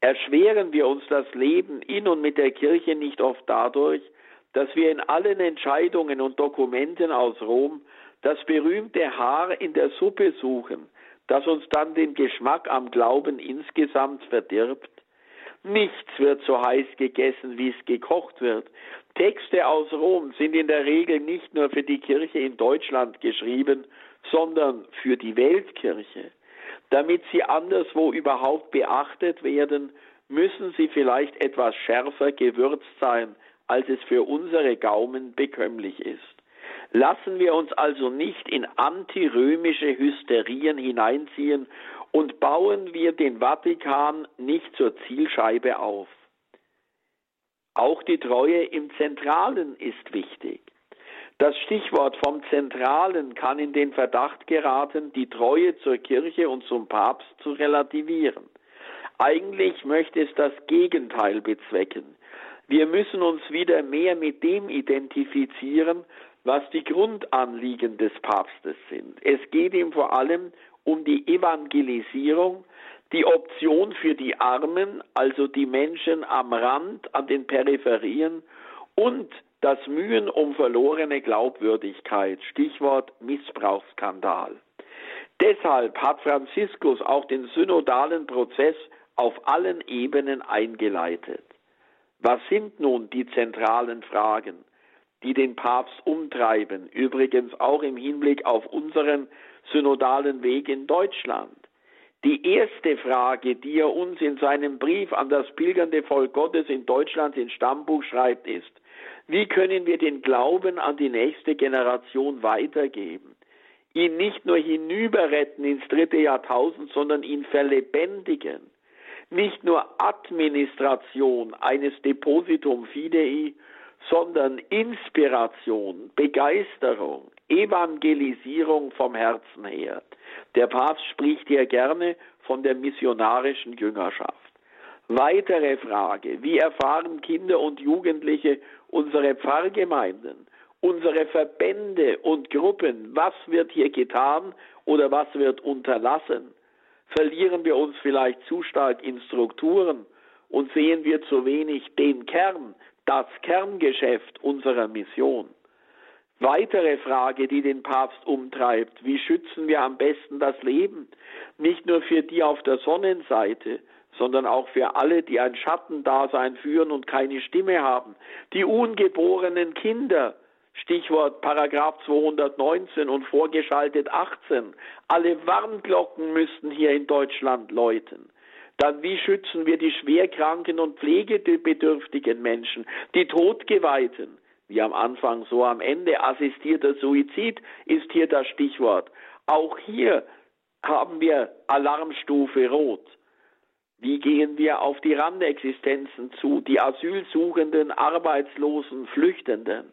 Erschweren wir uns das Leben in und mit der Kirche nicht oft dadurch, dass wir in allen Entscheidungen und Dokumenten aus Rom das berühmte Haar in der Suppe suchen, das uns dann den Geschmack am Glauben insgesamt verdirbt? Nichts wird so heiß gegessen, wie es gekocht wird. Texte aus Rom sind in der Regel nicht nur für die Kirche in Deutschland geschrieben, sondern für die Weltkirche. Damit sie anderswo überhaupt beachtet werden, müssen sie vielleicht etwas schärfer gewürzt sein, als es für unsere Gaumen bekömmlich ist. Lassen wir uns also nicht in antirömische Hysterien hineinziehen und bauen wir den Vatikan nicht zur Zielscheibe auf. Auch die Treue im Zentralen ist wichtig. Das Stichwort vom Zentralen kann in den Verdacht geraten, die Treue zur Kirche und zum Papst zu relativieren. Eigentlich möchte es das Gegenteil bezwecken. Wir müssen uns wieder mehr mit dem identifizieren, was die Grundanliegen des Papstes sind. Es geht ihm vor allem um die Evangelisierung, die Option für die Armen, also die Menschen am Rand, an den Peripherien und das Mühen um verlorene Glaubwürdigkeit, Stichwort Missbrauchsskandal. Deshalb hat Franziskus auch den synodalen Prozess auf allen Ebenen eingeleitet. Was sind nun die zentralen Fragen, die den Papst umtreiben, übrigens auch im Hinblick auf unseren synodalen Weg in Deutschland? Die erste Frage, die er uns in seinem Brief an das pilgernde Volk Gottes in Deutschland ins Stammbuch schreibt, ist, wie können wir den Glauben an die nächste Generation weitergeben? Ihn nicht nur hinüberretten ins dritte Jahrtausend, sondern ihn verlebendigen. Nicht nur Administration eines Depositum Fidei, sondern Inspiration, Begeisterung, Evangelisierung vom Herzen her. Der Papst spricht hier gerne von der missionarischen Jüngerschaft. Weitere Frage, wie erfahren Kinder und Jugendliche unsere Pfarrgemeinden, unsere Verbände und Gruppen, was wird hier getan oder was wird unterlassen? Verlieren wir uns vielleicht zu stark in Strukturen und sehen wir zu wenig den Kern, das Kerngeschäft unserer Mission? Weitere Frage, die den Papst umtreibt, wie schützen wir am besten das Leben? Nicht nur für die auf der Sonnenseite, sondern auch für alle, die ein Schattendasein führen und keine Stimme haben. Die ungeborenen Kinder, Stichwort Paragraph 219 und vorgeschaltet 18. Alle Warnglocken müssten hier in Deutschland läuten. Dann wie schützen wir die schwerkranken und pflegebedürftigen Menschen, die Todgeweihten? Wie am Anfang, so am Ende. Assistierter Suizid ist hier das Stichwort. Auch hier haben wir Alarmstufe Rot. Wie gehen wir auf die Randexistenzen zu, die Asylsuchenden, Arbeitslosen, Flüchtenden,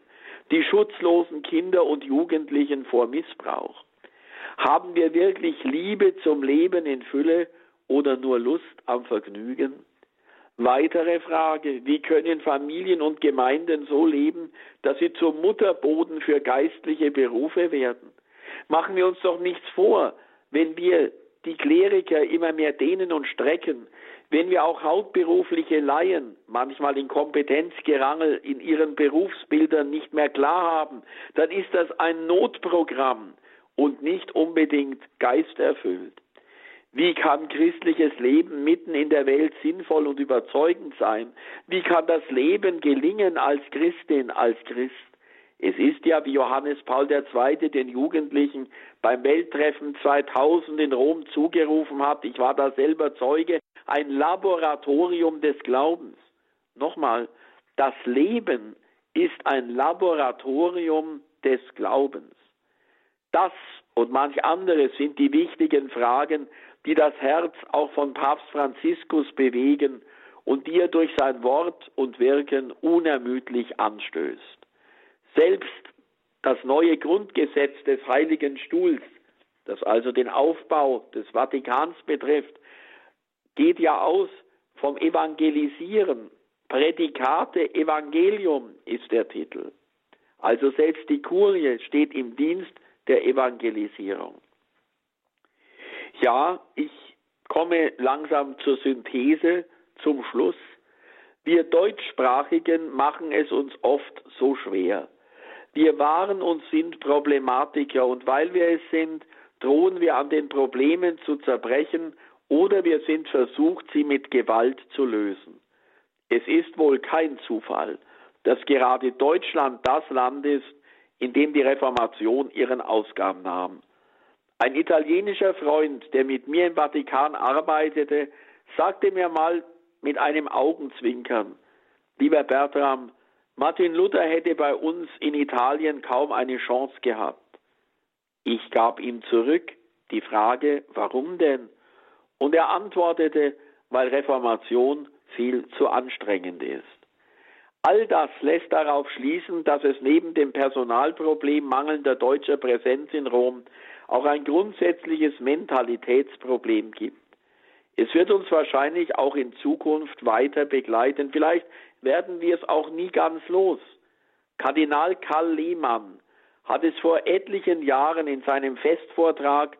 die schutzlosen Kinder und Jugendlichen vor Missbrauch? Haben wir wirklich Liebe zum Leben in Fülle oder nur Lust am Vergnügen? Weitere Frage, wie können Familien und Gemeinden so leben, dass sie zum Mutterboden für geistliche Berufe werden? Machen wir uns doch nichts vor, wenn wir die Kleriker immer mehr dehnen und strecken, wenn wir auch hauptberufliche Laien manchmal in Kompetenzgerangel in ihren Berufsbildern nicht mehr klar haben, dann ist das ein Notprogramm und nicht unbedingt geisterfüllt. Wie kann christliches Leben mitten in der Welt sinnvoll und überzeugend sein? Wie kann das Leben gelingen als Christin, als Christ? Es ist ja, wie Johannes Paul II. den Jugendlichen beim Welttreffen 2000 in Rom zugerufen hat, ich war da selber Zeuge, ein Laboratorium des Glaubens. Nochmal, das Leben ist ein Laboratorium des Glaubens. Das und manch andere sind die wichtigen Fragen, die das Herz auch von Papst Franziskus bewegen und die er durch sein Wort und Wirken unermüdlich anstößt. Selbst das neue Grundgesetz des Heiligen Stuhls, das also den Aufbau des Vatikans betrifft, geht ja aus vom Evangelisieren. Prädikate Evangelium ist der Titel. Also selbst die Kurie steht im Dienst der Evangelisierung. Ja, ich komme langsam zur Synthese, zum Schluss. Wir Deutschsprachigen machen es uns oft so schwer. Wir waren und sind Problematiker und weil wir es sind, drohen wir an den Problemen zu zerbrechen oder wir sind versucht, sie mit Gewalt zu lösen. Es ist wohl kein Zufall, dass gerade Deutschland das Land ist, in dem die Reformation ihren Ausgang nahm. Ein italienischer Freund, der mit mir im Vatikan arbeitete, sagte mir mal mit einem Augenzwinkern, lieber Bertram, Martin Luther hätte bei uns in Italien kaum eine Chance gehabt. Ich gab ihm zurück die Frage, warum denn? Und er antwortete, weil Reformation viel zu anstrengend ist. All das lässt darauf schließen, dass es neben dem Personalproblem mangelnder deutscher Präsenz in Rom auch ein grundsätzliches Mentalitätsproblem gibt. Es wird uns wahrscheinlich auch in Zukunft weiter begleiten. Vielleicht werden wir es auch nie ganz los. Kardinal Karl Lehmann hat es vor etlichen Jahren in seinem Festvortrag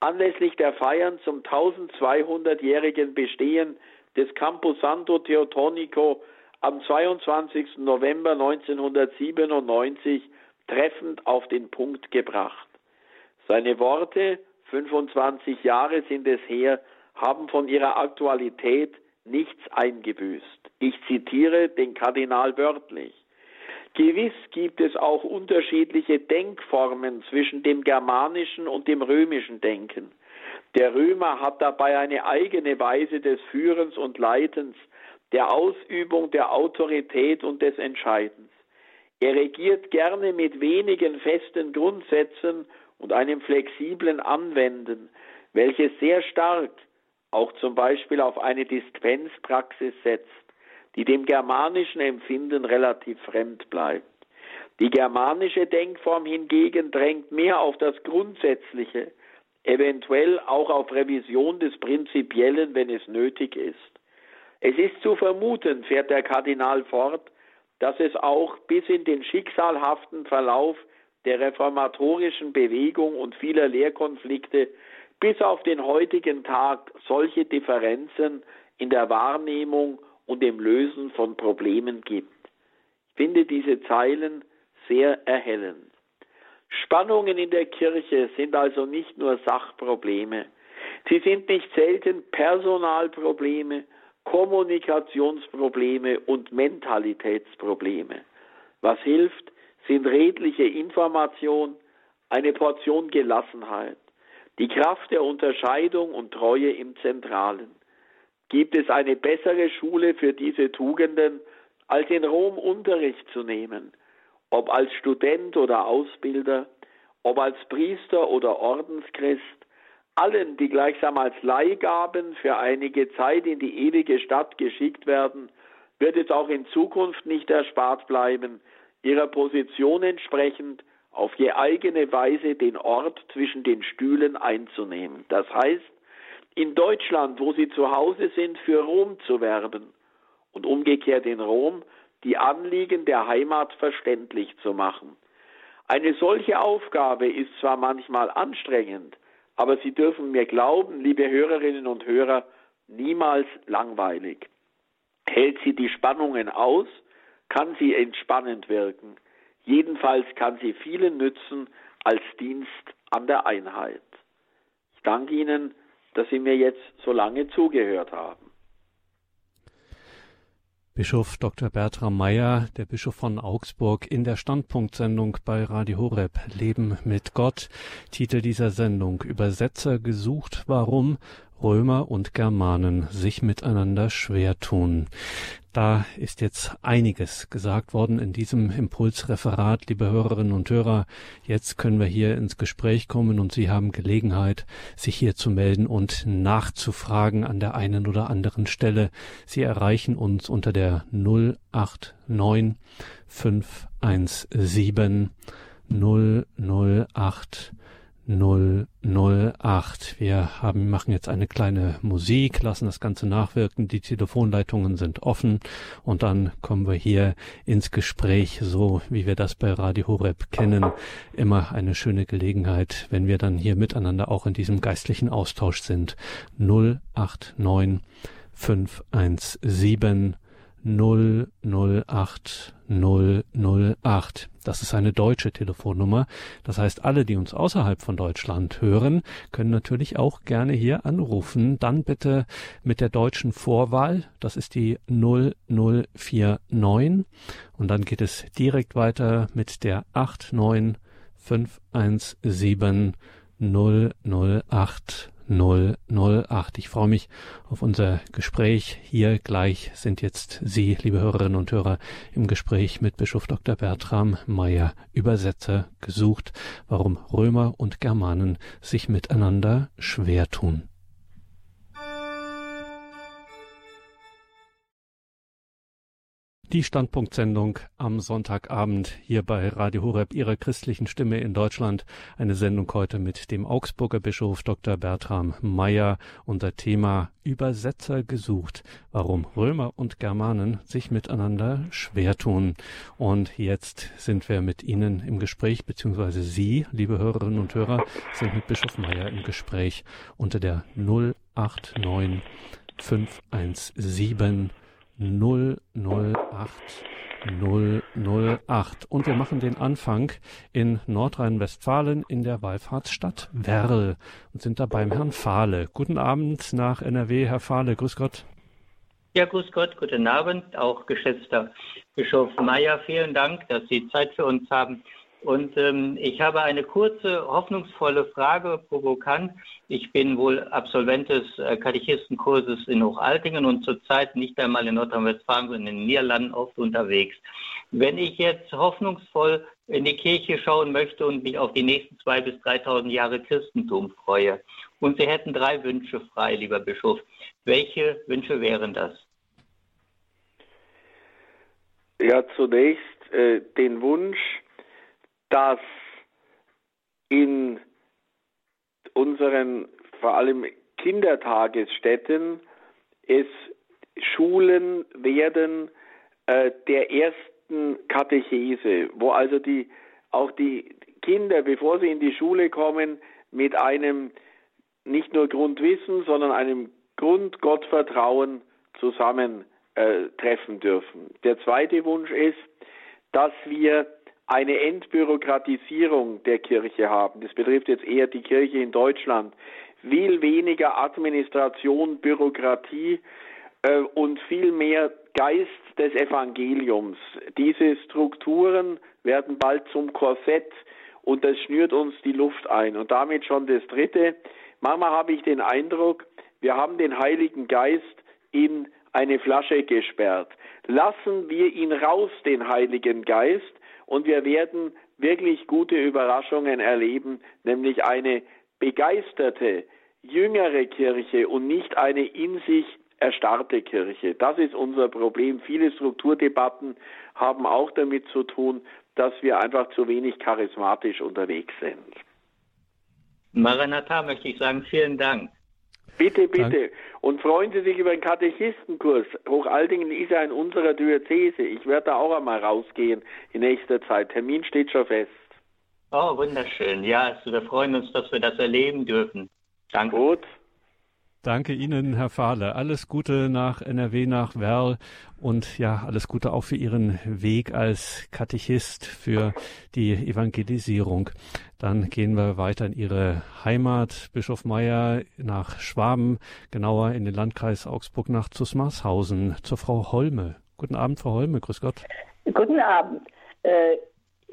anlässlich der Feiern zum 1200-jährigen Bestehen des Camposanto Teotonico am 22. November 1997 treffend auf den Punkt gebracht. Seine Worte, 25 Jahre sind es her, haben von ihrer Aktualität nichts eingebüßt. Ich zitiere den Kardinal wörtlich. Gewiss gibt es auch unterschiedliche Denkformen zwischen dem germanischen und dem römischen Denken. Der Römer hat dabei eine eigene Weise des Führens und Leitens, der Ausübung der Autorität und des Entscheidens. Er regiert gerne mit wenigen festen Grundsätzen und einem flexiblen Anwenden, welches sehr stark auch zum Beispiel auf eine Dispenspraxis setzt, die dem germanischen Empfinden relativ fremd bleibt. Die germanische Denkform hingegen drängt mehr auf das Grundsätzliche, eventuell auch auf Revision des Prinzipiellen, wenn es nötig ist. Es ist zu vermuten, fährt der Kardinal fort, dass es auch bis in den schicksalhaften Verlauf der reformatorischen Bewegung und vieler Lehrkonflikte bis auf den heutigen Tag solche Differenzen in der Wahrnehmung und dem Lösen von Problemen gibt. Ich finde diese Zeilen sehr erhellend. Spannungen in der Kirche sind also nicht nur Sachprobleme, sie sind nicht selten Personalprobleme, Kommunikationsprobleme und Mentalitätsprobleme. Was hilft, sind redliche Information, eine Portion Gelassenheit, die Kraft der Unterscheidung und Treue im Zentralen. Gibt es eine bessere Schule für diese Tugenden, als in Rom Unterricht zu nehmen, ob als Student oder Ausbilder, ob als Priester oder Ordenschrist, allen, die gleichsam als Leihgaben für einige Zeit in die ewige Stadt geschickt werden, wird es auch in Zukunft nicht erspart bleiben, ihrer Position entsprechend auf je eigene Weise den Ort zwischen den Stühlen einzunehmen. Das heißt, in Deutschland, wo sie zu Hause sind, für Rom zu werben und umgekehrt in Rom, die Anliegen der Heimat verständlich zu machen. Eine solche Aufgabe ist zwar manchmal anstrengend, aber Sie dürfen mir glauben, liebe Hörerinnen und Hörer, niemals langweilig. Hält sie die Spannungen aus, kann sie entspannend wirken. Jedenfalls kann sie vielen nützen als Dienst an der Einheit. Ich danke Ihnen, dass Sie mir jetzt so lange zugehört haben. Bischof Dr. Bertram Meyer, der Bischof von Augsburg, in der Standpunktsendung bei Radio Horeb Leben mit Gott. Titel dieser Sendung Übersetzer gesucht, warum Römer und Germanen sich miteinander schwer tun. Da ist jetzt einiges gesagt worden in diesem Impulsreferat, liebe Hörerinnen und Hörer. Jetzt können wir hier ins Gespräch kommen und Sie haben Gelegenheit, sich hier zu melden und nachzufragen an der einen oder anderen Stelle. Sie erreichen uns unter der 089 517 008 008. Wir haben, machen jetzt eine kleine Musik, lassen das Ganze nachwirken. Die Telefonleitungen sind offen und dann kommen wir hier ins Gespräch, so wie wir das bei Radio Horeb kennen. Immer eine schöne Gelegenheit, wenn wir dann hier miteinander auch in diesem geistlichen Austausch sind. 089 517 008 008. Das ist eine deutsche Telefonnummer. Das heißt, alle, die uns außerhalb von Deutschland hören, können natürlich auch gerne hier anrufen. Dann bitte mit der deutschen Vorwahl. Das ist die 0049. Und dann geht es direkt weiter mit der 89517 008 008. Ich freue mich auf unser Gespräch. Hier gleich sind jetzt Sie, liebe Hörerinnen und Hörer, im Gespräch mit Bischof Dr. Bertram Meyer, Übersetzer, gesucht, warum Römer und Germanen sich miteinander schwer tun. Die Standpunktsendung am Sonntagabend hier bei Radio Horeb, Ihrer christlichen Stimme in Deutschland. Eine Sendung heute mit dem Augsburger Bischof Dr. Bertram Meyer. Unser Thema Übersetzer gesucht. Warum Römer und Germanen sich miteinander schwer tun. Und jetzt sind wir mit Ihnen im Gespräch, beziehungsweise Sie, liebe Hörerinnen und Hörer, sind mit Bischof Meyer im Gespräch unter der 089 517 008 008. Und wir machen den Anfang in Nordrhein-Westfalen in der Wallfahrtsstadt Werl und sind da beim Herrn Fahle. Guten Abend nach NRW, Herr Fahle. Grüß Gott. Ja, grüß Gott, guten Abend, auch geschätzter Bischof Meyer. Vielen Dank, dass Sie Zeit für uns haben. Und ähm, ich habe eine kurze, hoffnungsvolle Frage, provokant. Ich bin wohl Absolvent des äh, Katechistenkurses in Hochaltingen und zurzeit nicht einmal in Nordrhein-Westfalen, sondern in den Niederlanden oft unterwegs. Wenn ich jetzt hoffnungsvoll in die Kirche schauen möchte und mich auf die nächsten 2.000 bis 3.000 Jahre Christentum freue und Sie hätten drei Wünsche frei, lieber Bischof, welche Wünsche wären das? Ja, zunächst äh, den Wunsch, dass in unseren vor allem Kindertagesstätten es Schulen werden äh, der ersten Katechese, wo also die auch die Kinder, bevor sie in die Schule kommen, mit einem nicht nur Grundwissen, sondern einem Grundgottvertrauen zusammentreffen äh, dürfen. Der zweite Wunsch ist, dass wir eine Entbürokratisierung der Kirche haben. Das betrifft jetzt eher die Kirche in Deutschland. Viel weniger Administration, Bürokratie äh, und viel mehr Geist des Evangeliums. Diese Strukturen werden bald zum Korsett und das schnürt uns die Luft ein. Und damit schon das Dritte. Manchmal habe ich den Eindruck, wir haben den Heiligen Geist in eine Flasche gesperrt. Lassen wir ihn raus, den Heiligen Geist, und wir werden wirklich gute Überraschungen erleben, nämlich eine begeisterte, jüngere Kirche und nicht eine in sich erstarrte Kirche. Das ist unser Problem. Viele Strukturdebatten haben auch damit zu tun, dass wir einfach zu wenig charismatisch unterwegs sind. Maranatha möchte ich sagen, vielen Dank. Bitte, bitte. Dank. Und freuen Sie sich über den Katechistenkurs. Hochaltingen ist ja in unserer Diözese. Ich werde da auch einmal rausgehen in nächster Zeit. Termin steht schon fest. Oh, wunderschön. Ja, also wir freuen uns, dass wir das erleben dürfen. Danke. Gut. Danke Ihnen, Herr Fahle. Alles Gute nach NRW, nach Werl und ja, alles Gute auch für Ihren Weg als Katechist für die Evangelisierung. Dann gehen wir weiter in Ihre Heimat, Bischof Meyer, nach Schwaben, genauer in den Landkreis Augsburg nach Zusmarshausen, zur Frau Holme. Guten Abend, Frau Holme, grüß Gott. Guten Abend. Äh,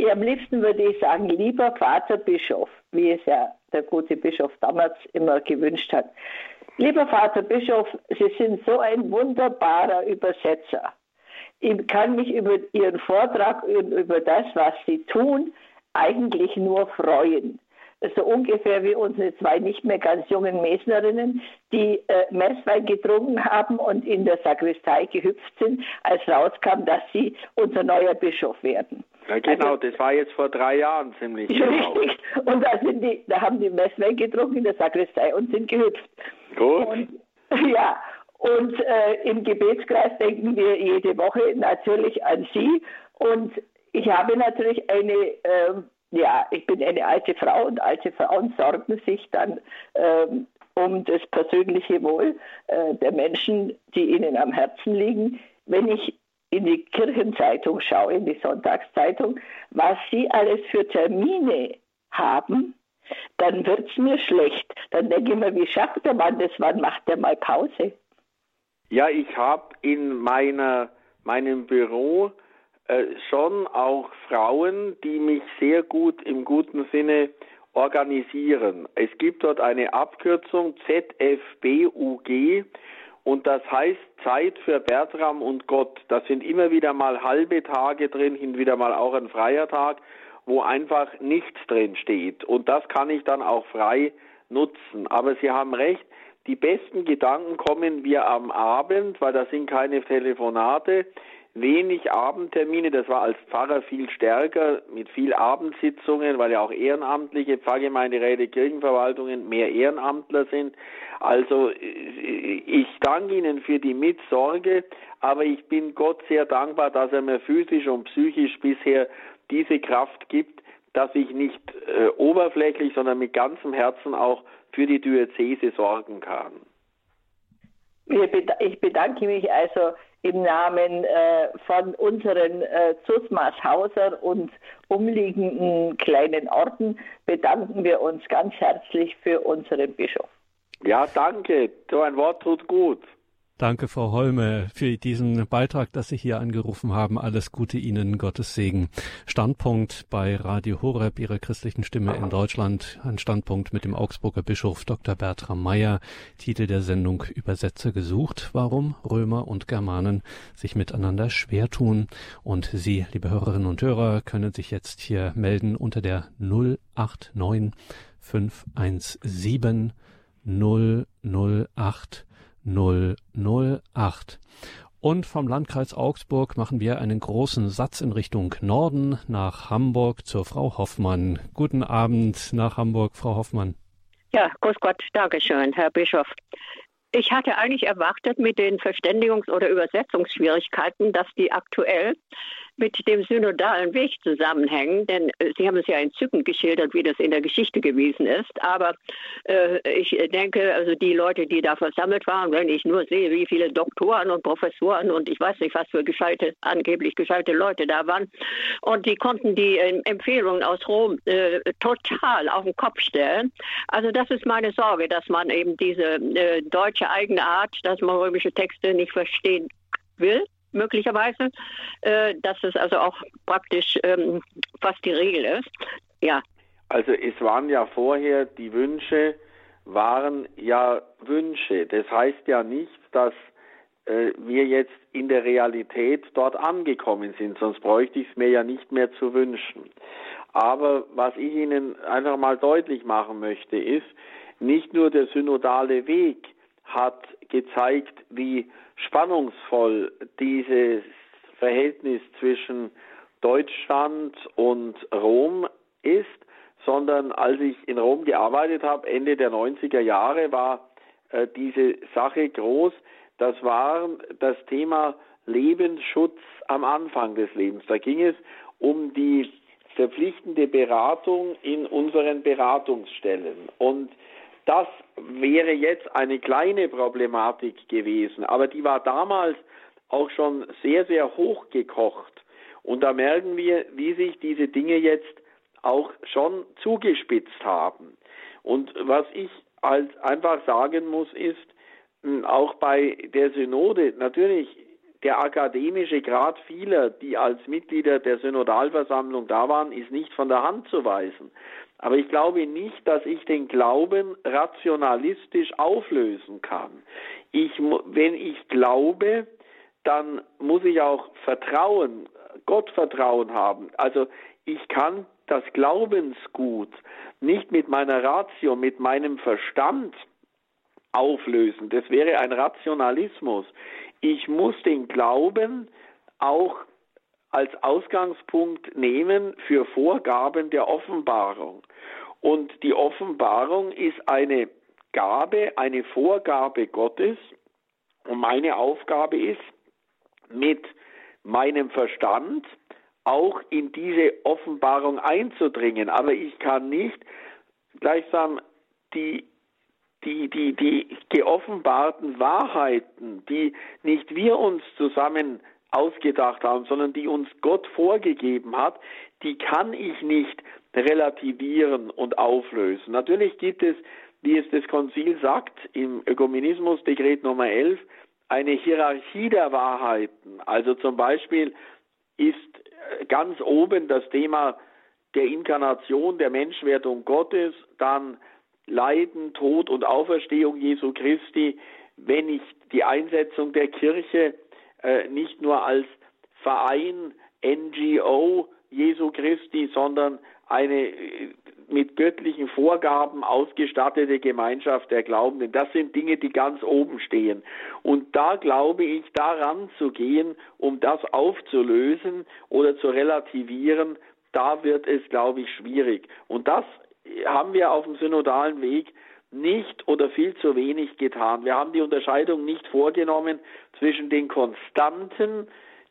am liebsten würde ich sagen, lieber Vater Bischof, wie es ja der gute Bischof damals immer gewünscht hat. Lieber Vater Bischof, Sie sind so ein wunderbarer Übersetzer. Ich kann mich über Ihren Vortrag und über das, was Sie tun, eigentlich nur freuen. So ungefähr wie unsere zwei nicht mehr ganz jungen Mesnerinnen, die äh, Messwein getrunken haben und in der Sakristei gehüpft sind, als rauskam, dass sie unser neuer Bischof werden. Ja, genau, also, das war jetzt vor drei Jahren ziemlich genau. Richtig. Und da, sind die, da haben die Messwein getrunken in der Sakristei und sind gehüpft. Gut. Und, [laughs] ja, und äh, im Gebetskreis denken wir jede Woche natürlich an Sie. Und ich habe natürlich eine, äh, ja, ich bin eine alte Frau und alte Frauen sorgen sich dann äh, um das persönliche Wohl äh, der Menschen, die ihnen am Herzen liegen. Wenn ich in die Kirchenzeitung schaue, in die Sonntagszeitung, was sie alles für Termine haben, dann wird es mir schlecht. Dann denke ich mir, wie schafft der Mann das? Wann macht der mal Pause? Ja, ich habe in meiner, meinem Büro äh, schon auch Frauen, die mich sehr gut im guten Sinne organisieren. Es gibt dort eine Abkürzung ZFBUG und das heißt Zeit für Bertram und Gott. Da sind immer wieder mal halbe Tage drin, hin wieder mal auch ein freier Tag, wo einfach nichts drin steht. Und das kann ich dann auch frei nutzen. Aber Sie haben recht, die besten Gedanken kommen wir am Abend, weil da sind keine Telefonate wenig Abendtermine. Das war als Pfarrer viel stärker mit viel Abendsitzungen, weil ja auch ehrenamtliche Pfarrgemeinderäte, Kirchenverwaltungen mehr Ehrenamtler sind. Also äh, ich danke Ihnen für die Mitsorge, aber ich bin Gott sehr dankbar, dass er mir physisch und psychisch bisher diese Kraft gibt, dass ich nicht äh, oberflächlich, sondern mit ganzem Herzen auch für die Diözese sorgen kann. Ich bedanke mich also im Namen äh, von unseren äh, Zusmarshauser und umliegenden kleinen Orten bedanken wir uns ganz herzlich für unseren Bischof. Ja, danke. So ein Wort tut gut. Danke, Frau Holme, für diesen Beitrag, dass Sie hier angerufen haben. Alles Gute Ihnen, Gottes Segen. Standpunkt bei Radio Horeb, Ihrer christlichen Stimme in Deutschland. Ein Standpunkt mit dem Augsburger Bischof Dr. Bertram Meyer. Titel der Sendung Übersetzer gesucht. Warum Römer und Germanen sich miteinander schwer tun. Und Sie, liebe Hörerinnen und Hörer, können sich jetzt hier melden unter der 089 517 008 008. Und vom Landkreis Augsburg machen wir einen großen Satz in Richtung Norden nach Hamburg zur Frau Hoffmann. Guten Abend nach Hamburg, Frau Hoffmann. Ja, grüß Gott, Dankeschön, Herr Bischof. Ich hatte eigentlich erwartet mit den Verständigungs- oder Übersetzungsschwierigkeiten, dass die aktuell mit dem synodalen Weg zusammenhängen, denn äh, Sie haben es ja entzückend geschildert, wie das in der Geschichte gewesen ist. Aber äh, ich denke, also die Leute, die da versammelt waren, wenn ich nur sehe, wie viele Doktoren und Professoren und ich weiß nicht, was für gescheite, angeblich gescheite Leute da waren, und die konnten die äh, Empfehlungen aus Rom äh, total auf den Kopf stellen. Also das ist meine Sorge, dass man eben diese äh, deutsche eigene Art, dass man römische Texte nicht verstehen will möglicherweise, äh, dass es also auch praktisch ähm, fast die Regel ist. Ja. Also es waren ja vorher die Wünsche, waren ja Wünsche. Das heißt ja nicht, dass äh, wir jetzt in der Realität dort angekommen sind, sonst bräuchte ich es mir ja nicht mehr zu wünschen. Aber was ich Ihnen einfach mal deutlich machen möchte, ist, nicht nur der synodale Weg hat gezeigt, wie spannungsvoll dieses Verhältnis zwischen Deutschland und Rom ist, sondern als ich in Rom gearbeitet habe, Ende der 90er Jahre, war äh, diese Sache groß. Das war das Thema Lebensschutz am Anfang des Lebens. Da ging es um die verpflichtende Beratung in unseren Beratungsstellen. Und das wäre jetzt eine kleine Problematik gewesen, aber die war damals auch schon sehr, sehr hochgekocht. Und da merken wir, wie sich diese Dinge jetzt auch schon zugespitzt haben. Und was ich halt einfach sagen muss, ist, hm, auch bei der Synode, natürlich der akademische Grad vieler, die als Mitglieder der Synodalversammlung da waren, ist nicht von der Hand zu weisen. Aber ich glaube nicht, dass ich den Glauben rationalistisch auflösen kann. Ich, wenn ich glaube, dann muss ich auch Vertrauen, Gottvertrauen haben. Also ich kann das Glaubensgut nicht mit meiner Ratio, mit meinem Verstand auflösen. Das wäre ein Rationalismus. Ich muss den Glauben auch als Ausgangspunkt nehmen für Vorgaben der Offenbarung. Und die Offenbarung ist eine Gabe, eine Vorgabe Gottes. Und meine Aufgabe ist, mit meinem Verstand auch in diese Offenbarung einzudringen. Aber ich kann nicht gleichsam die die, die, die geoffenbarten Wahrheiten, die nicht wir uns zusammen ausgedacht haben, sondern die uns Gott vorgegeben hat, die kann ich nicht relativieren und auflösen. Natürlich gibt es, wie es das Konzil sagt, im Ökumenismus-Dekret Nummer 11, eine Hierarchie der Wahrheiten. Also zum Beispiel ist ganz oben das Thema der Inkarnation, der Menschwerdung Gottes, dann Leiden, Tod und Auferstehung Jesu Christi, wenn ich die Einsetzung der Kirche äh, nicht nur als Verein, NGO Jesu Christi, sondern eine äh, mit göttlichen Vorgaben ausgestattete Gemeinschaft der Glaubenden. Das sind Dinge, die ganz oben stehen. Und da glaube ich, daran zu gehen, um das aufzulösen oder zu relativieren, da wird es, glaube ich, schwierig. Und das haben wir auf dem synodalen Weg nicht oder viel zu wenig getan. Wir haben die Unterscheidung nicht vorgenommen zwischen den Konstanten,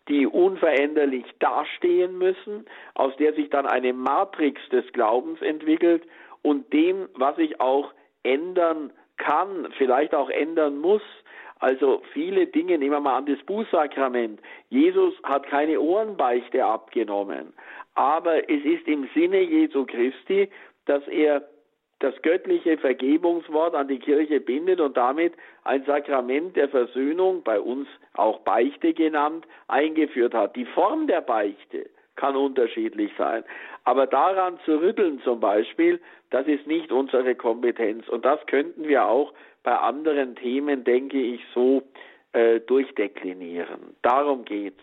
die unveränderlich dastehen müssen, aus der sich dann eine Matrix des Glaubens entwickelt und dem, was sich auch ändern kann, vielleicht auch ändern muss. Also viele Dinge, nehmen wir mal an das Bußsakrament. Jesus hat keine Ohrenbeichte abgenommen, aber es ist im Sinne Jesu Christi, dass er das göttliche Vergebungswort an die Kirche bindet und damit ein Sakrament der Versöhnung, bei uns auch Beichte genannt, eingeführt hat. Die Form der Beichte kann unterschiedlich sein. Aber daran zu rütteln zum Beispiel, das ist nicht unsere Kompetenz. Und das könnten wir auch bei anderen Themen, denke ich, so äh, durchdeklinieren. Darum geht's.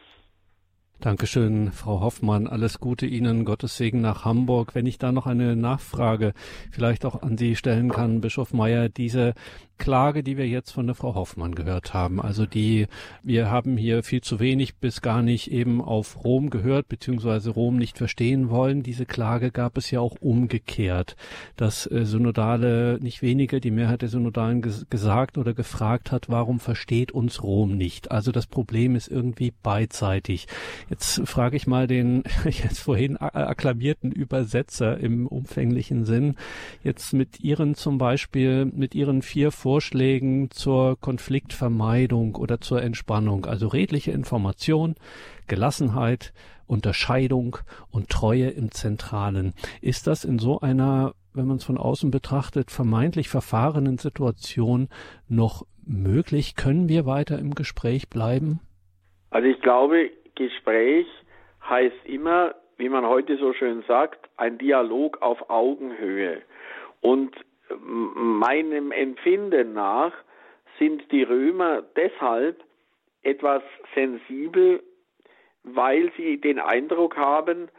Dankeschön, Frau Hoffmann. Alles Gute Ihnen. Gottes Segen nach Hamburg. Wenn ich da noch eine Nachfrage vielleicht auch an Sie stellen kann, Bischof Meyer, diese Klage, die wir jetzt von der Frau Hoffmann gehört haben. Also die, wir haben hier viel zu wenig bis gar nicht eben auf Rom gehört, beziehungsweise Rom nicht verstehen wollen. Diese Klage gab es ja auch umgekehrt, dass äh, Synodale nicht wenige, die Mehrheit der Synodalen ges gesagt oder gefragt hat, warum versteht uns Rom nicht? Also das Problem ist irgendwie beidseitig. Jetzt frage ich mal den [laughs] jetzt vorhin akklamierten Übersetzer im umfänglichen Sinn, jetzt mit Ihren zum Beispiel, mit Ihren vier Vor Vorschlägen zur Konfliktvermeidung oder zur Entspannung, also redliche Information, Gelassenheit, Unterscheidung und Treue im Zentralen. Ist das in so einer, wenn man es von außen betrachtet, vermeintlich verfahrenen Situation noch möglich? Können wir weiter im Gespräch bleiben? Also ich glaube, Gespräch heißt immer, wie man heute so schön sagt, ein Dialog auf Augenhöhe. Und meinem Empfinden nach sind die Römer deshalb etwas sensibel, weil sie den Eindruck haben,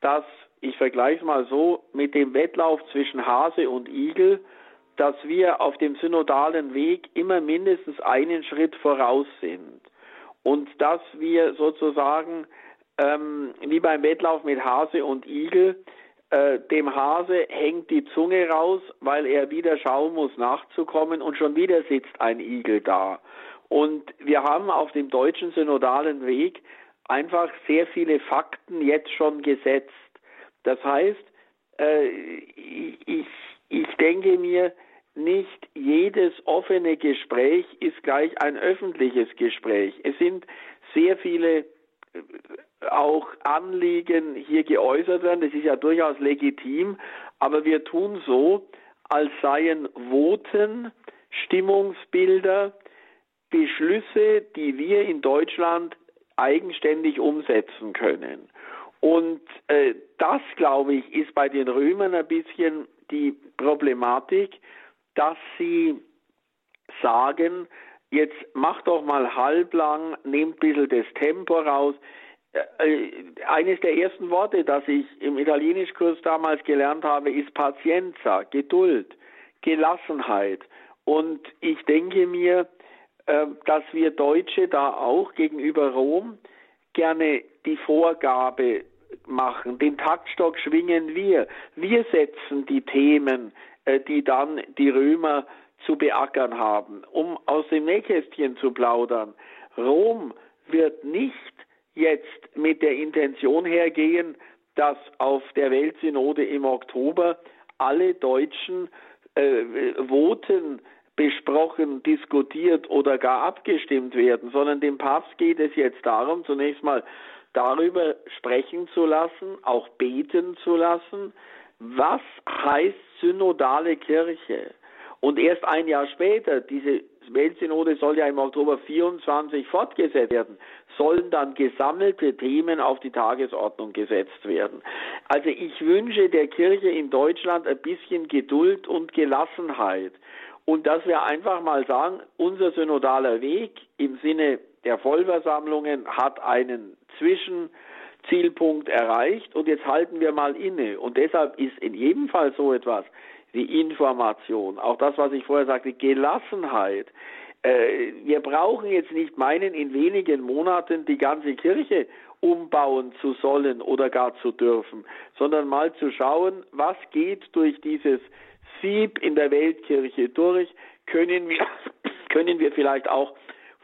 dass, ich vergleiche es mal so, mit dem Wettlauf zwischen Hase und Igel, dass wir auf dem synodalen Weg immer mindestens einen Schritt voraus sind. Und dass wir sozusagen, ähm, wie beim Wettlauf mit Hase und Igel, äh, dem Hase hängt die Zunge raus, weil er wieder schauen muss, nachzukommen und schon wieder sitzt ein Igel da. Und wir haben auf dem deutschen synodalen Weg einfach sehr viele Fakten jetzt schon gesetzt. Das heißt, äh, ich, ich denke mir, nicht jedes offene Gespräch ist gleich ein öffentliches Gespräch. Es sind sehr viele äh, auch Anliegen hier geäußert werden. Das ist ja durchaus legitim, aber wir tun so, als seien Voten, Stimmungsbilder, Beschlüsse, die wir in Deutschland eigenständig umsetzen können. Und äh, das, glaube ich, ist bei den Römern ein bisschen die Problematik, dass sie sagen, jetzt mach doch mal halblang, nehmt ein bisschen das Tempo raus. Äh, äh, eines der ersten Worte, das ich im Italienischkurs damals gelernt habe, ist Pazienza, Geduld, Gelassenheit. Und ich denke mir, äh, dass wir Deutsche da auch gegenüber Rom gerne die Vorgabe machen. Den Taktstock schwingen wir. Wir setzen die Themen, die dann die Römer zu beackern haben. Um aus dem Nähkästchen zu plaudern. Rom wird nicht jetzt mit der Intention hergehen, dass auf der Weltsynode im Oktober alle Deutschen äh, Voten besprochen, diskutiert oder gar abgestimmt werden, sondern dem Papst geht es jetzt darum, zunächst mal darüber sprechen zu lassen, auch beten zu lassen, was heißt synodale Kirche? Und erst ein Jahr später, diese Weltsynode soll ja im Oktober 24 fortgesetzt werden, sollen dann gesammelte Themen auf die Tagesordnung gesetzt werden. Also ich wünsche der Kirche in Deutschland ein bisschen Geduld und Gelassenheit und dass wir einfach mal sagen, unser synodaler Weg im Sinne der Vollversammlungen hat einen Zwischenzielpunkt erreicht und jetzt halten wir mal inne. Und deshalb ist in jedem Fall so etwas wie Information, auch das, was ich vorher sagte, Gelassenheit. Äh, wir brauchen jetzt nicht meinen, in wenigen Monaten die ganze Kirche umbauen zu sollen oder gar zu dürfen, sondern mal zu schauen, was geht durch dieses Sieb in der Weltkirche durch, können wir, [coughs] können wir vielleicht auch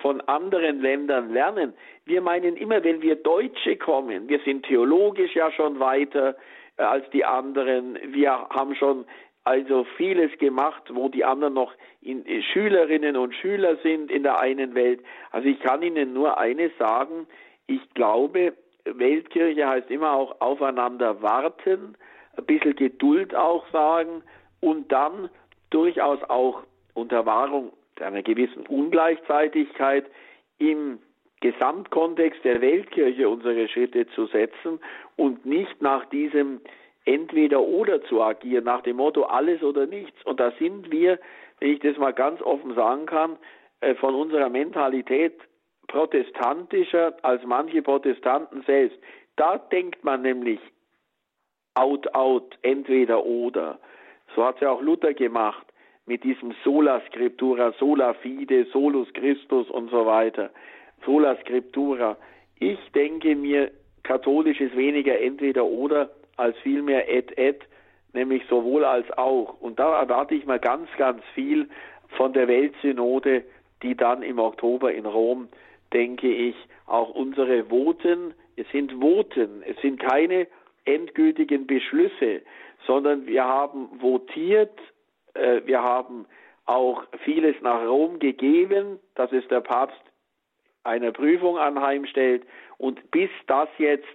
von anderen Ländern lernen. Wir meinen immer, wenn wir Deutsche kommen, wir sind theologisch ja schon weiter äh, als die anderen, wir haben schon also vieles gemacht, wo die anderen noch in, äh, Schülerinnen und Schüler sind in der einen Welt. Also ich kann Ihnen nur eines sagen, ich glaube, Weltkirche heißt immer auch aufeinander warten, ein bisschen Geduld auch sagen und dann durchaus auch unter Wahrung einer gewissen Ungleichzeitigkeit im Gesamtkontext der Weltkirche unsere Schritte zu setzen und nicht nach diesem entweder oder zu agieren, nach dem Motto alles oder nichts. Und da sind wir, wenn ich das mal ganz offen sagen kann, äh, von unserer Mentalität protestantischer als manche Protestanten selbst. Da denkt man nämlich out, out, entweder oder. So hat es ja auch Luther gemacht mit diesem Sola Scriptura, Sola Fide, Solus Christus und so weiter. Sola Scriptura. Ich denke mir, katholisch ist weniger entweder oder als vielmehr et et, nämlich sowohl als auch. Und da erwarte ich mal ganz, ganz viel von der Weltsynode, die dann im Oktober in Rom, denke ich, auch unsere Voten, es sind Voten, es sind keine endgültigen Beschlüsse, sondern wir haben votiert, wir haben auch vieles nach Rom gegeben, dass es der Papst einer Prüfung anheimstellt. Und bis das jetzt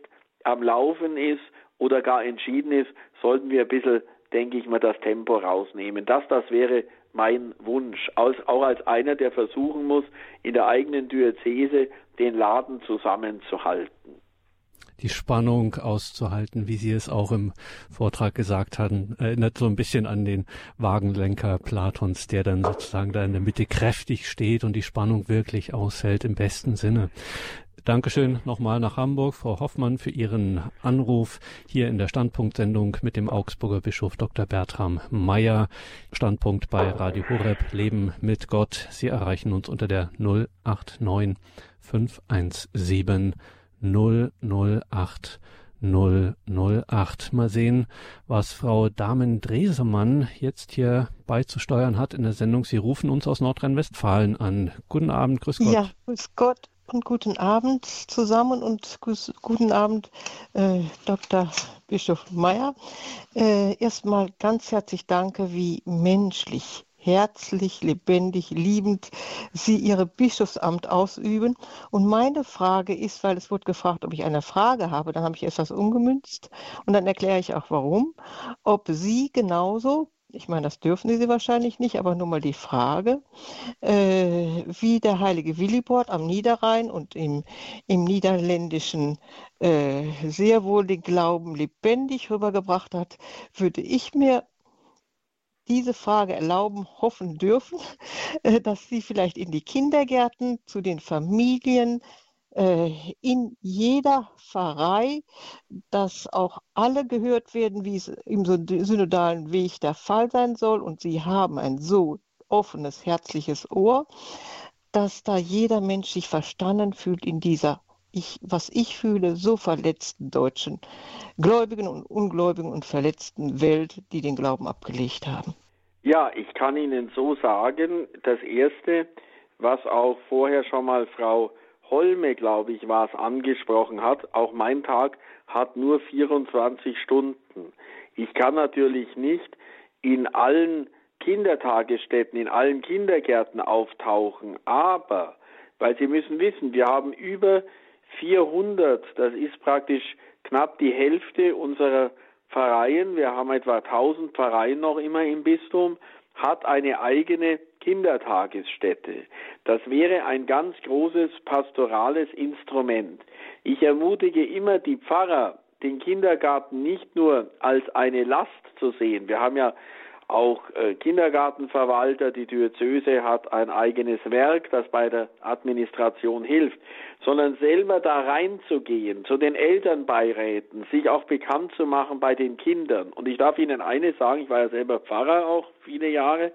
am Laufen ist oder gar entschieden ist, sollten wir ein bisschen, denke ich mal, das Tempo rausnehmen. Das, das wäre mein Wunsch, auch als einer, der versuchen muss, in der eigenen Diözese den Laden zusammenzuhalten die Spannung auszuhalten, wie Sie es auch im Vortrag gesagt hatten, erinnert so ein bisschen an den Wagenlenker Platons, der dann sozusagen da in der Mitte kräftig steht und die Spannung wirklich aushält im besten Sinne. Dankeschön nochmal nach Hamburg, Frau Hoffmann, für Ihren Anruf hier in der Standpunktsendung mit dem Augsburger Bischof Dr. Bertram Meyer. Standpunkt bei Radio Horeb, Leben mit Gott. Sie erreichen uns unter der 089 517 008 008. Mal sehen, was Frau Damen-Dresemann jetzt hier beizusteuern hat in der Sendung. Sie rufen uns aus Nordrhein-Westfalen an. Guten Abend, grüß Gott. Ja, grüß Gott und guten Abend zusammen und guten Abend, äh, Dr. Bischof Meyer. Äh, erstmal ganz herzlich danke, wie menschlich herzlich, lebendig, liebend Sie Ihre Bischofsamt ausüben. Und meine Frage ist, weil es wurde gefragt, ob ich eine Frage habe, dann habe ich erst das umgemünzt und dann erkläre ich auch warum, ob Sie genauso ich meine, das dürfen Sie wahrscheinlich nicht, aber nur mal die Frage, äh, wie der heilige Willibord am Niederrhein und im, im Niederländischen äh, sehr wohl den Glauben lebendig rübergebracht hat, würde ich mir diese Frage erlauben, hoffen dürfen, [laughs] äh, dass Sie vielleicht in die Kindergärten, zu den Familien, äh, in jeder Pfarrei, dass auch alle gehört werden, wie es im synodalen Weg der Fall sein soll. Und Sie haben ein so offenes, herzliches Ohr, dass da jeder Mensch sich verstanden fühlt in dieser ich, was ich fühle, so verletzten deutschen Gläubigen und Ungläubigen und verletzten Welt, die den Glauben abgelegt haben? Ja, ich kann Ihnen so sagen, das Erste, was auch vorher schon mal Frau Holme, glaube ich, war es, angesprochen hat, auch mein Tag hat nur 24 Stunden. Ich kann natürlich nicht in allen Kindertagesstätten, in allen Kindergärten auftauchen, aber, weil Sie müssen wissen, wir haben über 400, das ist praktisch knapp die Hälfte unserer Pfarreien, wir haben etwa 1000 Pfarreien noch immer im Bistum, hat eine eigene Kindertagesstätte. Das wäre ein ganz großes pastorales Instrument. Ich ermutige immer die Pfarrer, den Kindergarten nicht nur als eine Last zu sehen. Wir haben ja auch äh, Kindergartenverwalter, die Diözese hat ein eigenes Werk, das bei der Administration hilft, sondern selber da reinzugehen, zu den Elternbeiräten, sich auch bekannt zu machen bei den Kindern. Und ich darf Ihnen eines sagen, ich war ja selber Pfarrer auch viele Jahre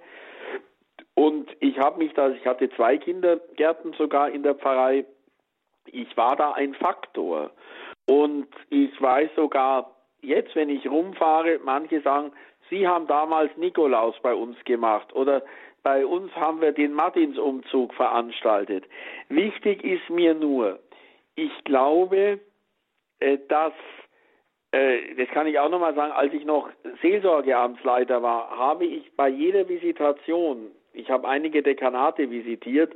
und ich habe mich da, ich hatte zwei Kindergärten sogar in der Pfarrei, ich war da ein Faktor. Und ich weiß sogar jetzt, wenn ich rumfahre, manche sagen, Sie haben damals Nikolaus bei uns gemacht oder bei uns haben wir den Martinsumzug veranstaltet. Wichtig ist mir nur, ich glaube, äh, dass, äh, das kann ich auch nochmal sagen, als ich noch Seelsorgeamtsleiter war, habe ich bei jeder Visitation, ich habe einige Dekanate visitiert,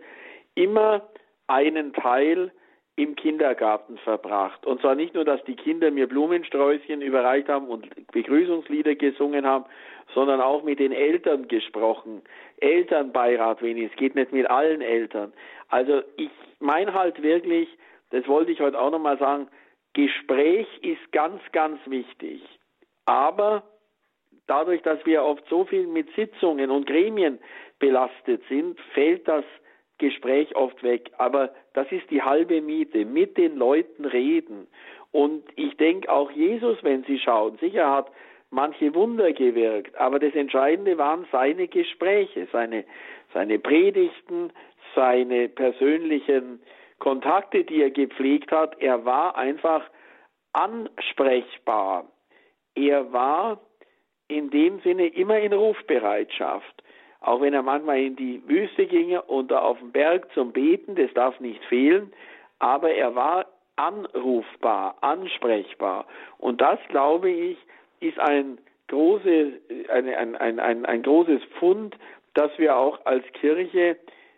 immer einen Teil im Kindergarten verbracht. Und zwar nicht nur, dass die Kinder mir Blumensträußchen überreicht haben und Begrüßungslieder gesungen haben, sondern auch mit den Eltern gesprochen. Elternbeirat wenigstens, es geht nicht mit allen Eltern. Also ich meine halt wirklich, das wollte ich heute auch nochmal sagen, Gespräch ist ganz, ganz wichtig. Aber dadurch, dass wir oft so viel mit Sitzungen und Gremien belastet sind, fällt das Gespräch oft weg. Aber das ist die halbe Miete. Mit den Leuten reden. Und ich denke auch Jesus, wenn Sie schauen, sicher hat manche Wunder gewirkt, aber das Entscheidende waren seine Gespräche, seine, seine Predigten, seine persönlichen Kontakte, die er gepflegt hat. Er war einfach ansprechbar. Er war in dem Sinne immer in Rufbereitschaft auch wenn er manchmal in die Wüste ginge oder auf den Berg zum Beten, das darf nicht fehlen, aber er war anrufbar, ansprechbar. Und das, glaube ich, ist ein, große, ein, ein, ein, ein, großes Pfund, das wir auch als Kirche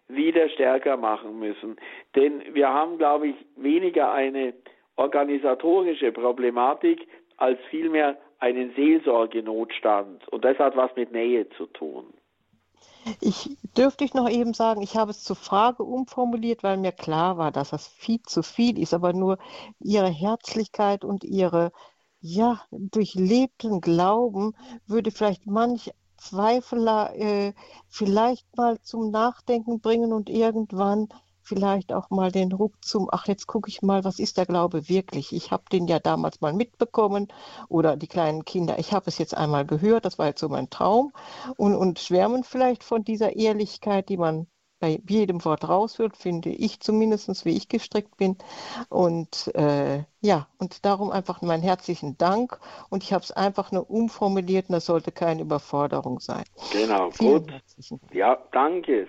wieder stärker machen müssen. Denn wir haben, glaube ich, weniger eine organisatorische Problematik als vielmehr einen Seelsorgenotstand. Und das hat was mit Nähe zu tun. Ich dürfte ich noch eben sagen, ich habe es zur Frage umformuliert, weil mir klar war, dass das viel zu viel ist, aber nur ihre Herzlichkeit und ihre ja, durchlebten Glauben würde vielleicht manch Zweifler äh, vielleicht mal zum Nachdenken bringen und irgendwann vielleicht auch mal den Ruck zum, ach, jetzt gucke ich mal, was ist der Glaube wirklich? Ich habe den ja damals mal mitbekommen oder die kleinen Kinder, ich habe es jetzt einmal gehört, das war jetzt so mein Traum und, und schwärmen vielleicht von dieser Ehrlichkeit, die man bei jedem Wort raushört, finde ich zumindest, wie ich gestrickt bin. Und äh, ja, und darum einfach meinen herzlichen Dank. Und ich habe es einfach nur umformuliert und das sollte keine Überforderung sein. Genau, Vielen gut. Ja, danke.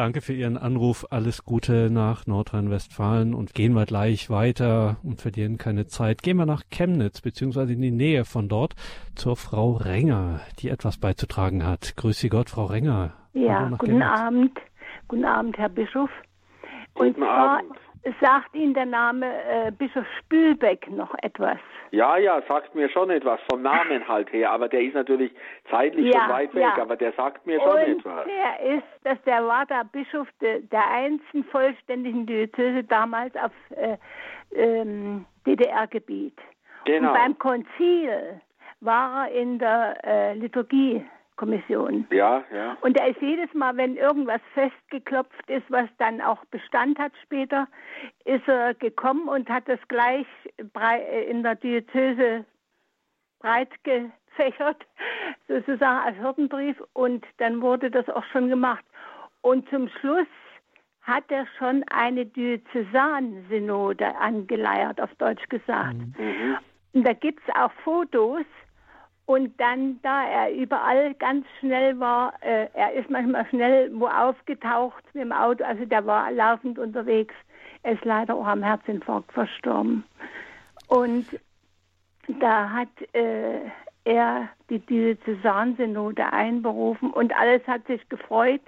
Danke für Ihren Anruf. Alles Gute nach Nordrhein-Westfalen und gehen wir gleich weiter und verlieren keine Zeit. Gehen wir nach Chemnitz beziehungsweise in die Nähe von dort zur Frau Renger, die etwas beizutragen hat. Grüße Gott, Frau Renger. Ja, guten Chemnitz. Abend. Guten Abend, Herr Bischof. Guten und zwar Abend. Sagt Ihnen der Name äh, Bischof Spülbeck noch etwas. Ja, ja, sagt mir schon etwas, vom Namen halt her, aber der ist natürlich zeitlich ja, schon weit weg, ja. aber der sagt mir schon und etwas. Der ist, dass der war der Bischof de, der einzigen vollständigen Diözese damals auf äh, ähm, DDR-Gebiet. Genau. Und beim Konzil war er in der äh, Liturgie Kommission. Ja, ja. Und er ist jedes Mal, wenn irgendwas festgeklopft ist, was dann auch Bestand hat später, ist er gekommen und hat das gleich in der Diözese breit gefächert, [laughs] sozusagen als Hirtenbrief. Und dann wurde das auch schon gemacht. Und zum Schluss hat er schon eine Diözesansynode angeleiert, auf Deutsch gesagt. Mhm. Und da gibt es auch Fotos, und dann, da er überall ganz schnell war, äh, er ist manchmal schnell wo aufgetaucht mit dem Auto, also der war laufend unterwegs. Er ist leider auch am Herzinfarkt verstorben. Und da hat äh, er die Diözesansynode einberufen und alles hat sich gefreut.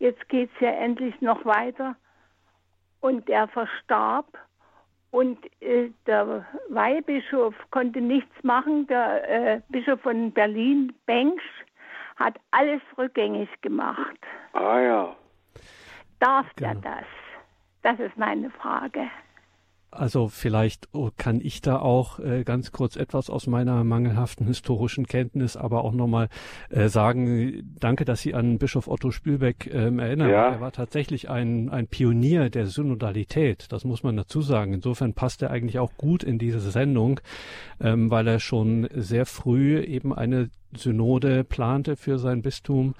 Jetzt geht es ja endlich noch weiter. Und er verstarb und äh, der Weihbischof konnte nichts machen. Der äh, Bischof von Berlin, Bengsch, hat alles rückgängig gemacht. Ah ja. Darf genau. er das? Das ist meine Frage. Also vielleicht oh, kann ich da auch äh, ganz kurz etwas aus meiner mangelhaften historischen Kenntnis, aber auch nochmal äh, sagen, danke, dass Sie an Bischof Otto Spülbeck ähm, erinnern. Ja. Er war tatsächlich ein, ein Pionier der Synodalität, das muss man dazu sagen. Insofern passt er eigentlich auch gut in diese Sendung, ähm, weil er schon sehr früh eben eine Synode plante für sein Bistum,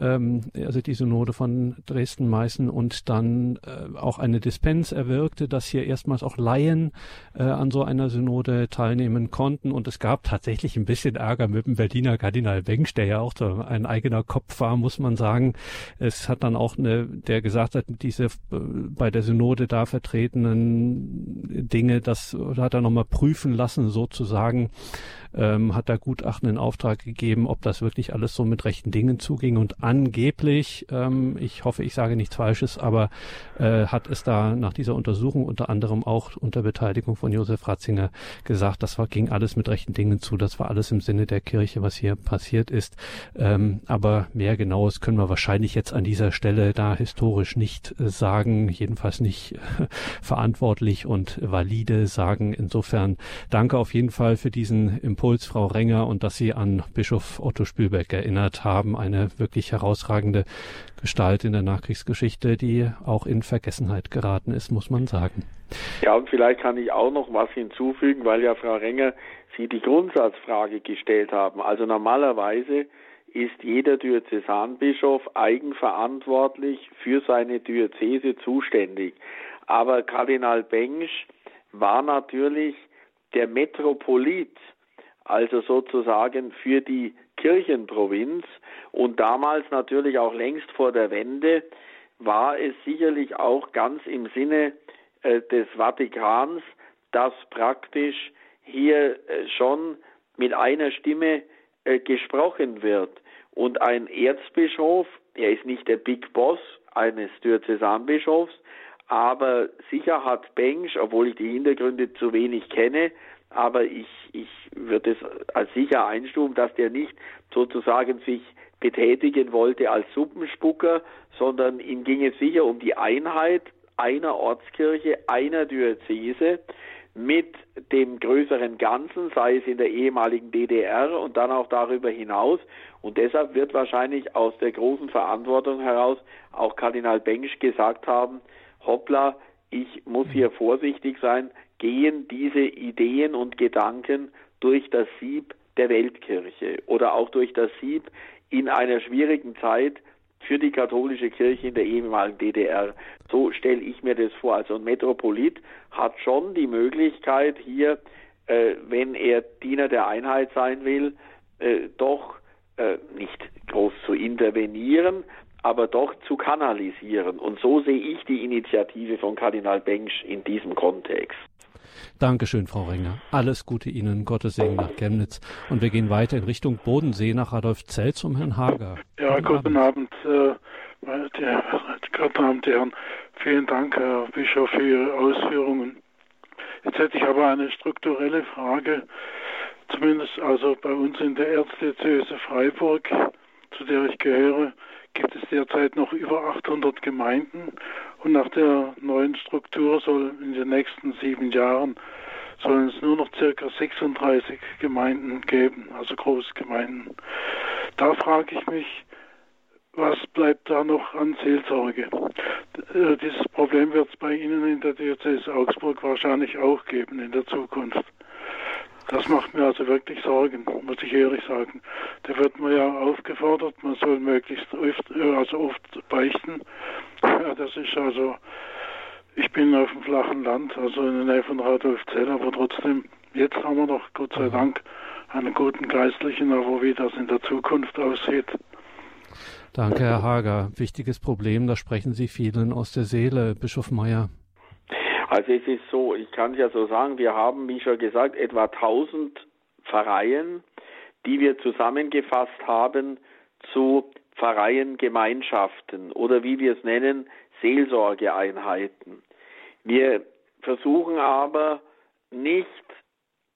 ähm, also die Synode von Dresden-Meißen und dann äh, auch eine Dispens erwirkte, dass hier erstmals auch Laien äh, an so einer Synode teilnehmen konnten und es gab tatsächlich ein bisschen Ärger mit dem Berliner Kardinal Bengsch, der ja auch so ein eigener Kopf war, muss man sagen. Es hat dann auch eine, der gesagt hat, diese äh, bei der Synode da vertretenen Dinge, das hat er nochmal prüfen lassen sozusagen, ähm, hat da Gutachten in Auftrag gegeben, ob das wirklich alles so mit rechten Dingen zuging und angeblich, ähm, ich hoffe, ich sage nichts Falsches, aber äh, hat es da nach dieser Untersuchung unter anderem auch unter Beteiligung von Josef Ratzinger gesagt, das war, ging alles mit rechten Dingen zu, das war alles im Sinne der Kirche, was hier passiert ist. Ähm, aber mehr Genaues können wir wahrscheinlich jetzt an dieser Stelle da historisch nicht äh, sagen, jedenfalls nicht äh, verantwortlich und valide sagen. Insofern danke auf jeden Fall für diesen Impuls Impuls, Frau Renger, und dass Sie an Bischof Otto Spülbeck erinnert haben. Eine wirklich herausragende Gestalt in der Nachkriegsgeschichte, die auch in Vergessenheit geraten ist, muss man sagen. Ja, und vielleicht kann ich auch noch was hinzufügen, weil ja Frau Renger Sie die Grundsatzfrage gestellt haben. Also normalerweise ist jeder Diözesanbischof eigenverantwortlich für seine Diözese zuständig. Aber Kardinal Bengsch war natürlich der Metropolit also sozusagen für die Kirchenprovinz. Und damals natürlich auch längst vor der Wende war es sicherlich auch ganz im Sinne äh, des Vatikans, dass praktisch hier äh, schon mit einer Stimme äh, gesprochen wird. Und ein Erzbischof, er ist nicht der Big Boss eines Diözesanbischofs, aber sicher hat Bengsch, obwohl ich die Hintergründe zu wenig kenne, aber ich, ich würde es als sicher einstufen, dass der nicht sozusagen sich betätigen wollte als Suppenspucker, sondern ihm ging es sicher um die Einheit einer Ortskirche, einer Diözese mit dem größeren Ganzen, sei es in der ehemaligen DDR und dann auch darüber hinaus. Und deshalb wird wahrscheinlich aus der großen Verantwortung heraus auch Kardinal Bengsch gesagt haben, hoppla, ich muss hier vorsichtig sein, gehen diese Ideen und Gedanken durch das Sieb der Weltkirche oder auch durch das Sieb in einer schwierigen Zeit für die katholische Kirche in der ehemaligen DDR. So stelle ich mir das vor. Also ein Metropolit hat schon die Möglichkeit hier, äh, wenn er Diener der Einheit sein will, äh, doch äh, nicht groß zu intervenieren, aber doch zu kanalisieren. Und so sehe ich die Initiative von Kardinal Bengsch in diesem Kontext. Dankeschön, Frau Renger. Alles Gute Ihnen, Gottes Segen nach Chemnitz. Und wir gehen weiter in Richtung Bodensee nach Adolf Zell zum Herrn Hager. Ja, guten, Abend, Abend äh, meine guten Abend, Herren. Vielen Dank, Herr Bischof, für Ihre Ausführungen. Jetzt hätte ich aber eine strukturelle Frage, zumindest also bei uns in der Erzdiözese Freiburg, zu der ich gehöre, gibt es derzeit noch über 800 Gemeinden und nach der neuen Struktur soll in den nächsten sieben Jahren sollen es nur noch circa 36 Gemeinden geben, also Großgemeinden. Da frage ich mich, was bleibt da noch an Seelsorge? Äh, dieses Problem wird es bei Ihnen in der Diözese Augsburg wahrscheinlich auch geben in der Zukunft. Das macht mir also wirklich Sorgen, muss ich ehrlich sagen. Da wird man ja aufgefordert, man soll möglichst oft, äh, also oft beichten. Ja, das ist also, ich bin auf dem flachen Land, also in der Nähe von Radolfzell, aber trotzdem, jetzt haben wir noch, Gott sei Dank, einen guten Geistlichen, aber wie das in der Zukunft aussieht. Danke, Herr Hager. Wichtiges Problem, da sprechen Sie vielen aus der Seele, Bischof Meyer. Also es ist so, ich kann es ja so sagen, wir haben, wie schon gesagt, etwa 1000 Pfarreien, die wir zusammengefasst haben zu Pfarreiengemeinschaften oder wie wir es nennen, Seelsorgeeinheiten. Wir versuchen aber nicht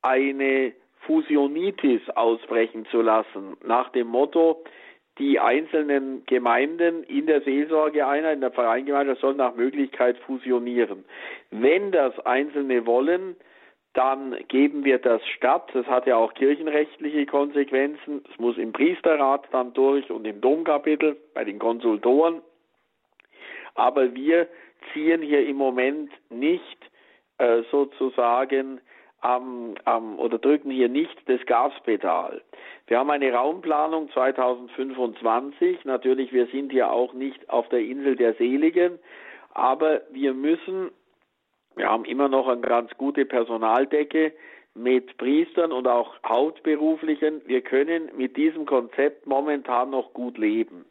eine Fusionitis ausbrechen zu lassen, nach dem Motto, die einzelnen Gemeinden in der Seelsorgeeinheit, in der Vereingemeinschaft sollen nach Möglichkeit fusionieren. Wenn das Einzelne wollen, dann geben wir das statt. Das hat ja auch kirchenrechtliche Konsequenzen. Es muss im Priesterrat dann durch und im Domkapitel bei den Konsultoren. Aber wir ziehen hier im Moment nicht äh, sozusagen am, am, oder drücken hier nicht das Gaspedal. Wir haben eine Raumplanung 2025. Natürlich, wir sind hier auch nicht auf der Insel der Seligen, aber wir müssen, wir haben immer noch eine ganz gute Personaldecke mit Priestern und auch Hauptberuflichen. Wir können mit diesem Konzept momentan noch gut leben.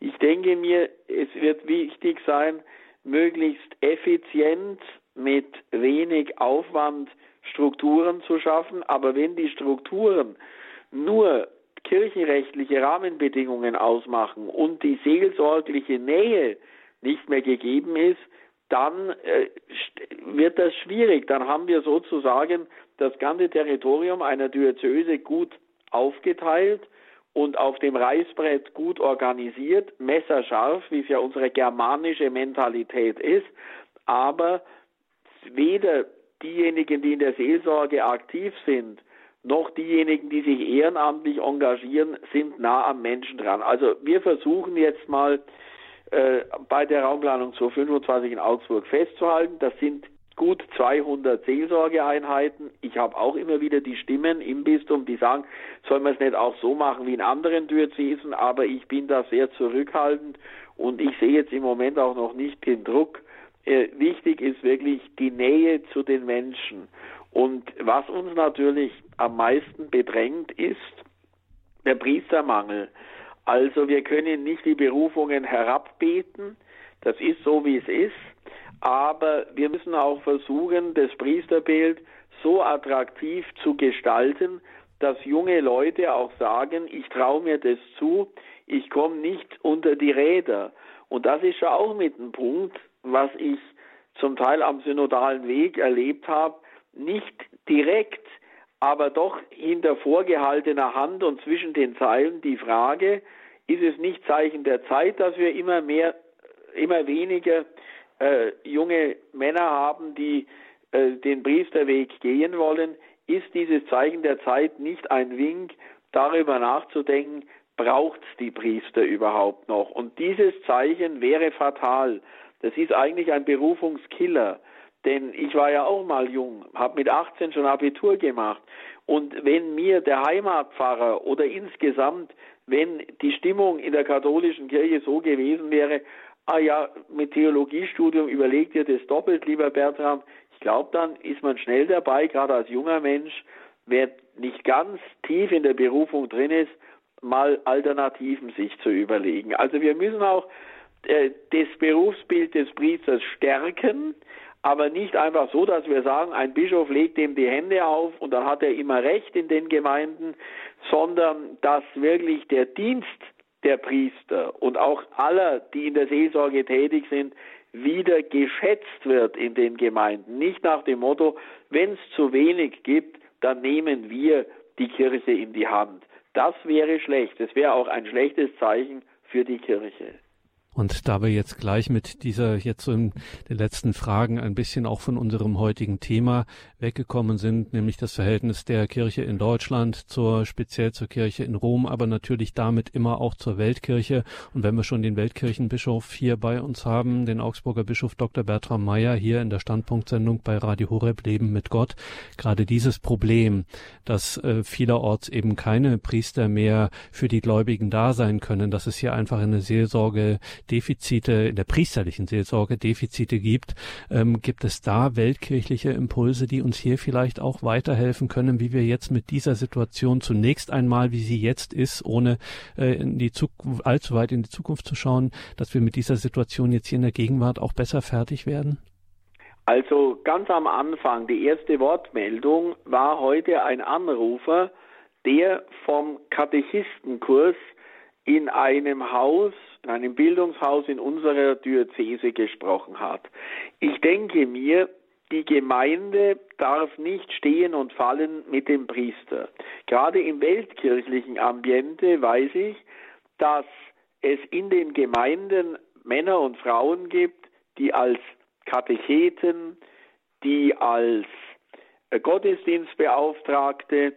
Ich denke mir, es wird wichtig sein, möglichst effizient mit wenig Aufwand Strukturen zu schaffen. Aber wenn die Strukturen nur kirchenrechtliche Rahmenbedingungen ausmachen und die seelsorgliche Nähe nicht mehr gegeben ist, dann äh, wird das schwierig. Dann haben wir sozusagen das ganze Territorium einer Diözese gut aufgeteilt und auf dem Reißbrett gut organisiert, messerscharf, wie es ja unsere germanische Mentalität ist, aber weder diejenigen, die in der Seelsorge aktiv sind, noch diejenigen, die sich ehrenamtlich engagieren, sind nah am Menschen dran. Also wir versuchen jetzt mal äh, bei der Raumplanung 225 in Augsburg festzuhalten. Das sind gut 200 Seelsorgeeinheiten. Ich habe auch immer wieder die Stimmen im Bistum, die sagen, soll man es nicht auch so machen wie in anderen Diözesen, aber ich bin da sehr zurückhaltend und ich sehe jetzt im Moment auch noch nicht den Druck. Äh, wichtig ist wirklich die Nähe zu den Menschen. Und was uns natürlich am meisten bedrängt, ist der Priestermangel. Also wir können nicht die Berufungen herabbeten, das ist so, wie es ist, aber wir müssen auch versuchen, das Priesterbild so attraktiv zu gestalten, dass junge Leute auch sagen, ich traue mir das zu, ich komme nicht unter die Räder. Und das ist ja auch mit einem Punkt, was ich zum Teil am synodalen Weg erlebt habe, nicht direkt, aber doch hinter vorgehaltener Hand und zwischen den Zeilen die Frage, ist es nicht Zeichen der Zeit, dass wir immer mehr, immer weniger äh, junge Männer haben, die äh, den Priesterweg gehen wollen? Ist dieses Zeichen der Zeit nicht ein Wink, darüber nachzudenken, braucht es die Priester überhaupt noch? Und dieses Zeichen wäre fatal. Das ist eigentlich ein Berufungskiller. Denn ich war ja auch mal jung, habe mit 18 schon Abitur gemacht. Und wenn mir der Heimatpfarrer oder insgesamt wenn die Stimmung in der katholischen Kirche so gewesen wäre, ah ja, mit Theologiestudium überlegt ihr das doppelt, lieber Bertram. Ich glaube, dann ist man schnell dabei, gerade als junger Mensch, wer nicht ganz tief in der Berufung drin ist, mal Alternativen sich zu überlegen. Also wir müssen auch äh, das Berufsbild des Priesters stärken, aber nicht einfach so, dass wir sagen, ein Bischof legt ihm die Hände auf und dann hat er immer recht in den Gemeinden, sondern dass wirklich der Dienst der Priester und auch aller, die in der Seelsorge tätig sind, wieder geschätzt wird in den Gemeinden. Nicht nach dem Motto, wenn es zu wenig gibt, dann nehmen wir die Kirche in die Hand. Das wäre schlecht. Es wäre auch ein schlechtes Zeichen für die Kirche. Und da wir jetzt gleich mit dieser jetzt so in den letzten Fragen ein bisschen auch von unserem heutigen Thema weggekommen sind, nämlich das Verhältnis der Kirche in Deutschland zur speziell zur Kirche in Rom, aber natürlich damit immer auch zur Weltkirche. Und wenn wir schon den Weltkirchenbischof hier bei uns haben, den Augsburger Bischof Dr. Bertram Meyer hier in der Standpunktsendung bei Radio Horeb Leben mit Gott, gerade dieses Problem, dass äh, vielerorts eben keine Priester mehr für die Gläubigen da sein können, dass es hier einfach eine Seelsorge Defizite in der priesterlichen Seelsorge Defizite gibt, ähm, gibt es da weltkirchliche Impulse, die uns hier vielleicht auch weiterhelfen können, wie wir jetzt mit dieser Situation zunächst einmal, wie sie jetzt ist, ohne äh, in die allzu weit in die Zukunft zu schauen, dass wir mit dieser Situation jetzt hier in der Gegenwart auch besser fertig werden? Also ganz am Anfang, die erste Wortmeldung war heute ein Anrufer, der vom Katechistenkurs in einem Haus einem Bildungshaus in unserer Diözese gesprochen hat. Ich denke mir, die Gemeinde darf nicht stehen und fallen mit dem Priester. Gerade im weltkirchlichen Ambiente weiß ich, dass es in den Gemeinden Männer und Frauen gibt, die als Katecheten, die als Gottesdienstbeauftragte,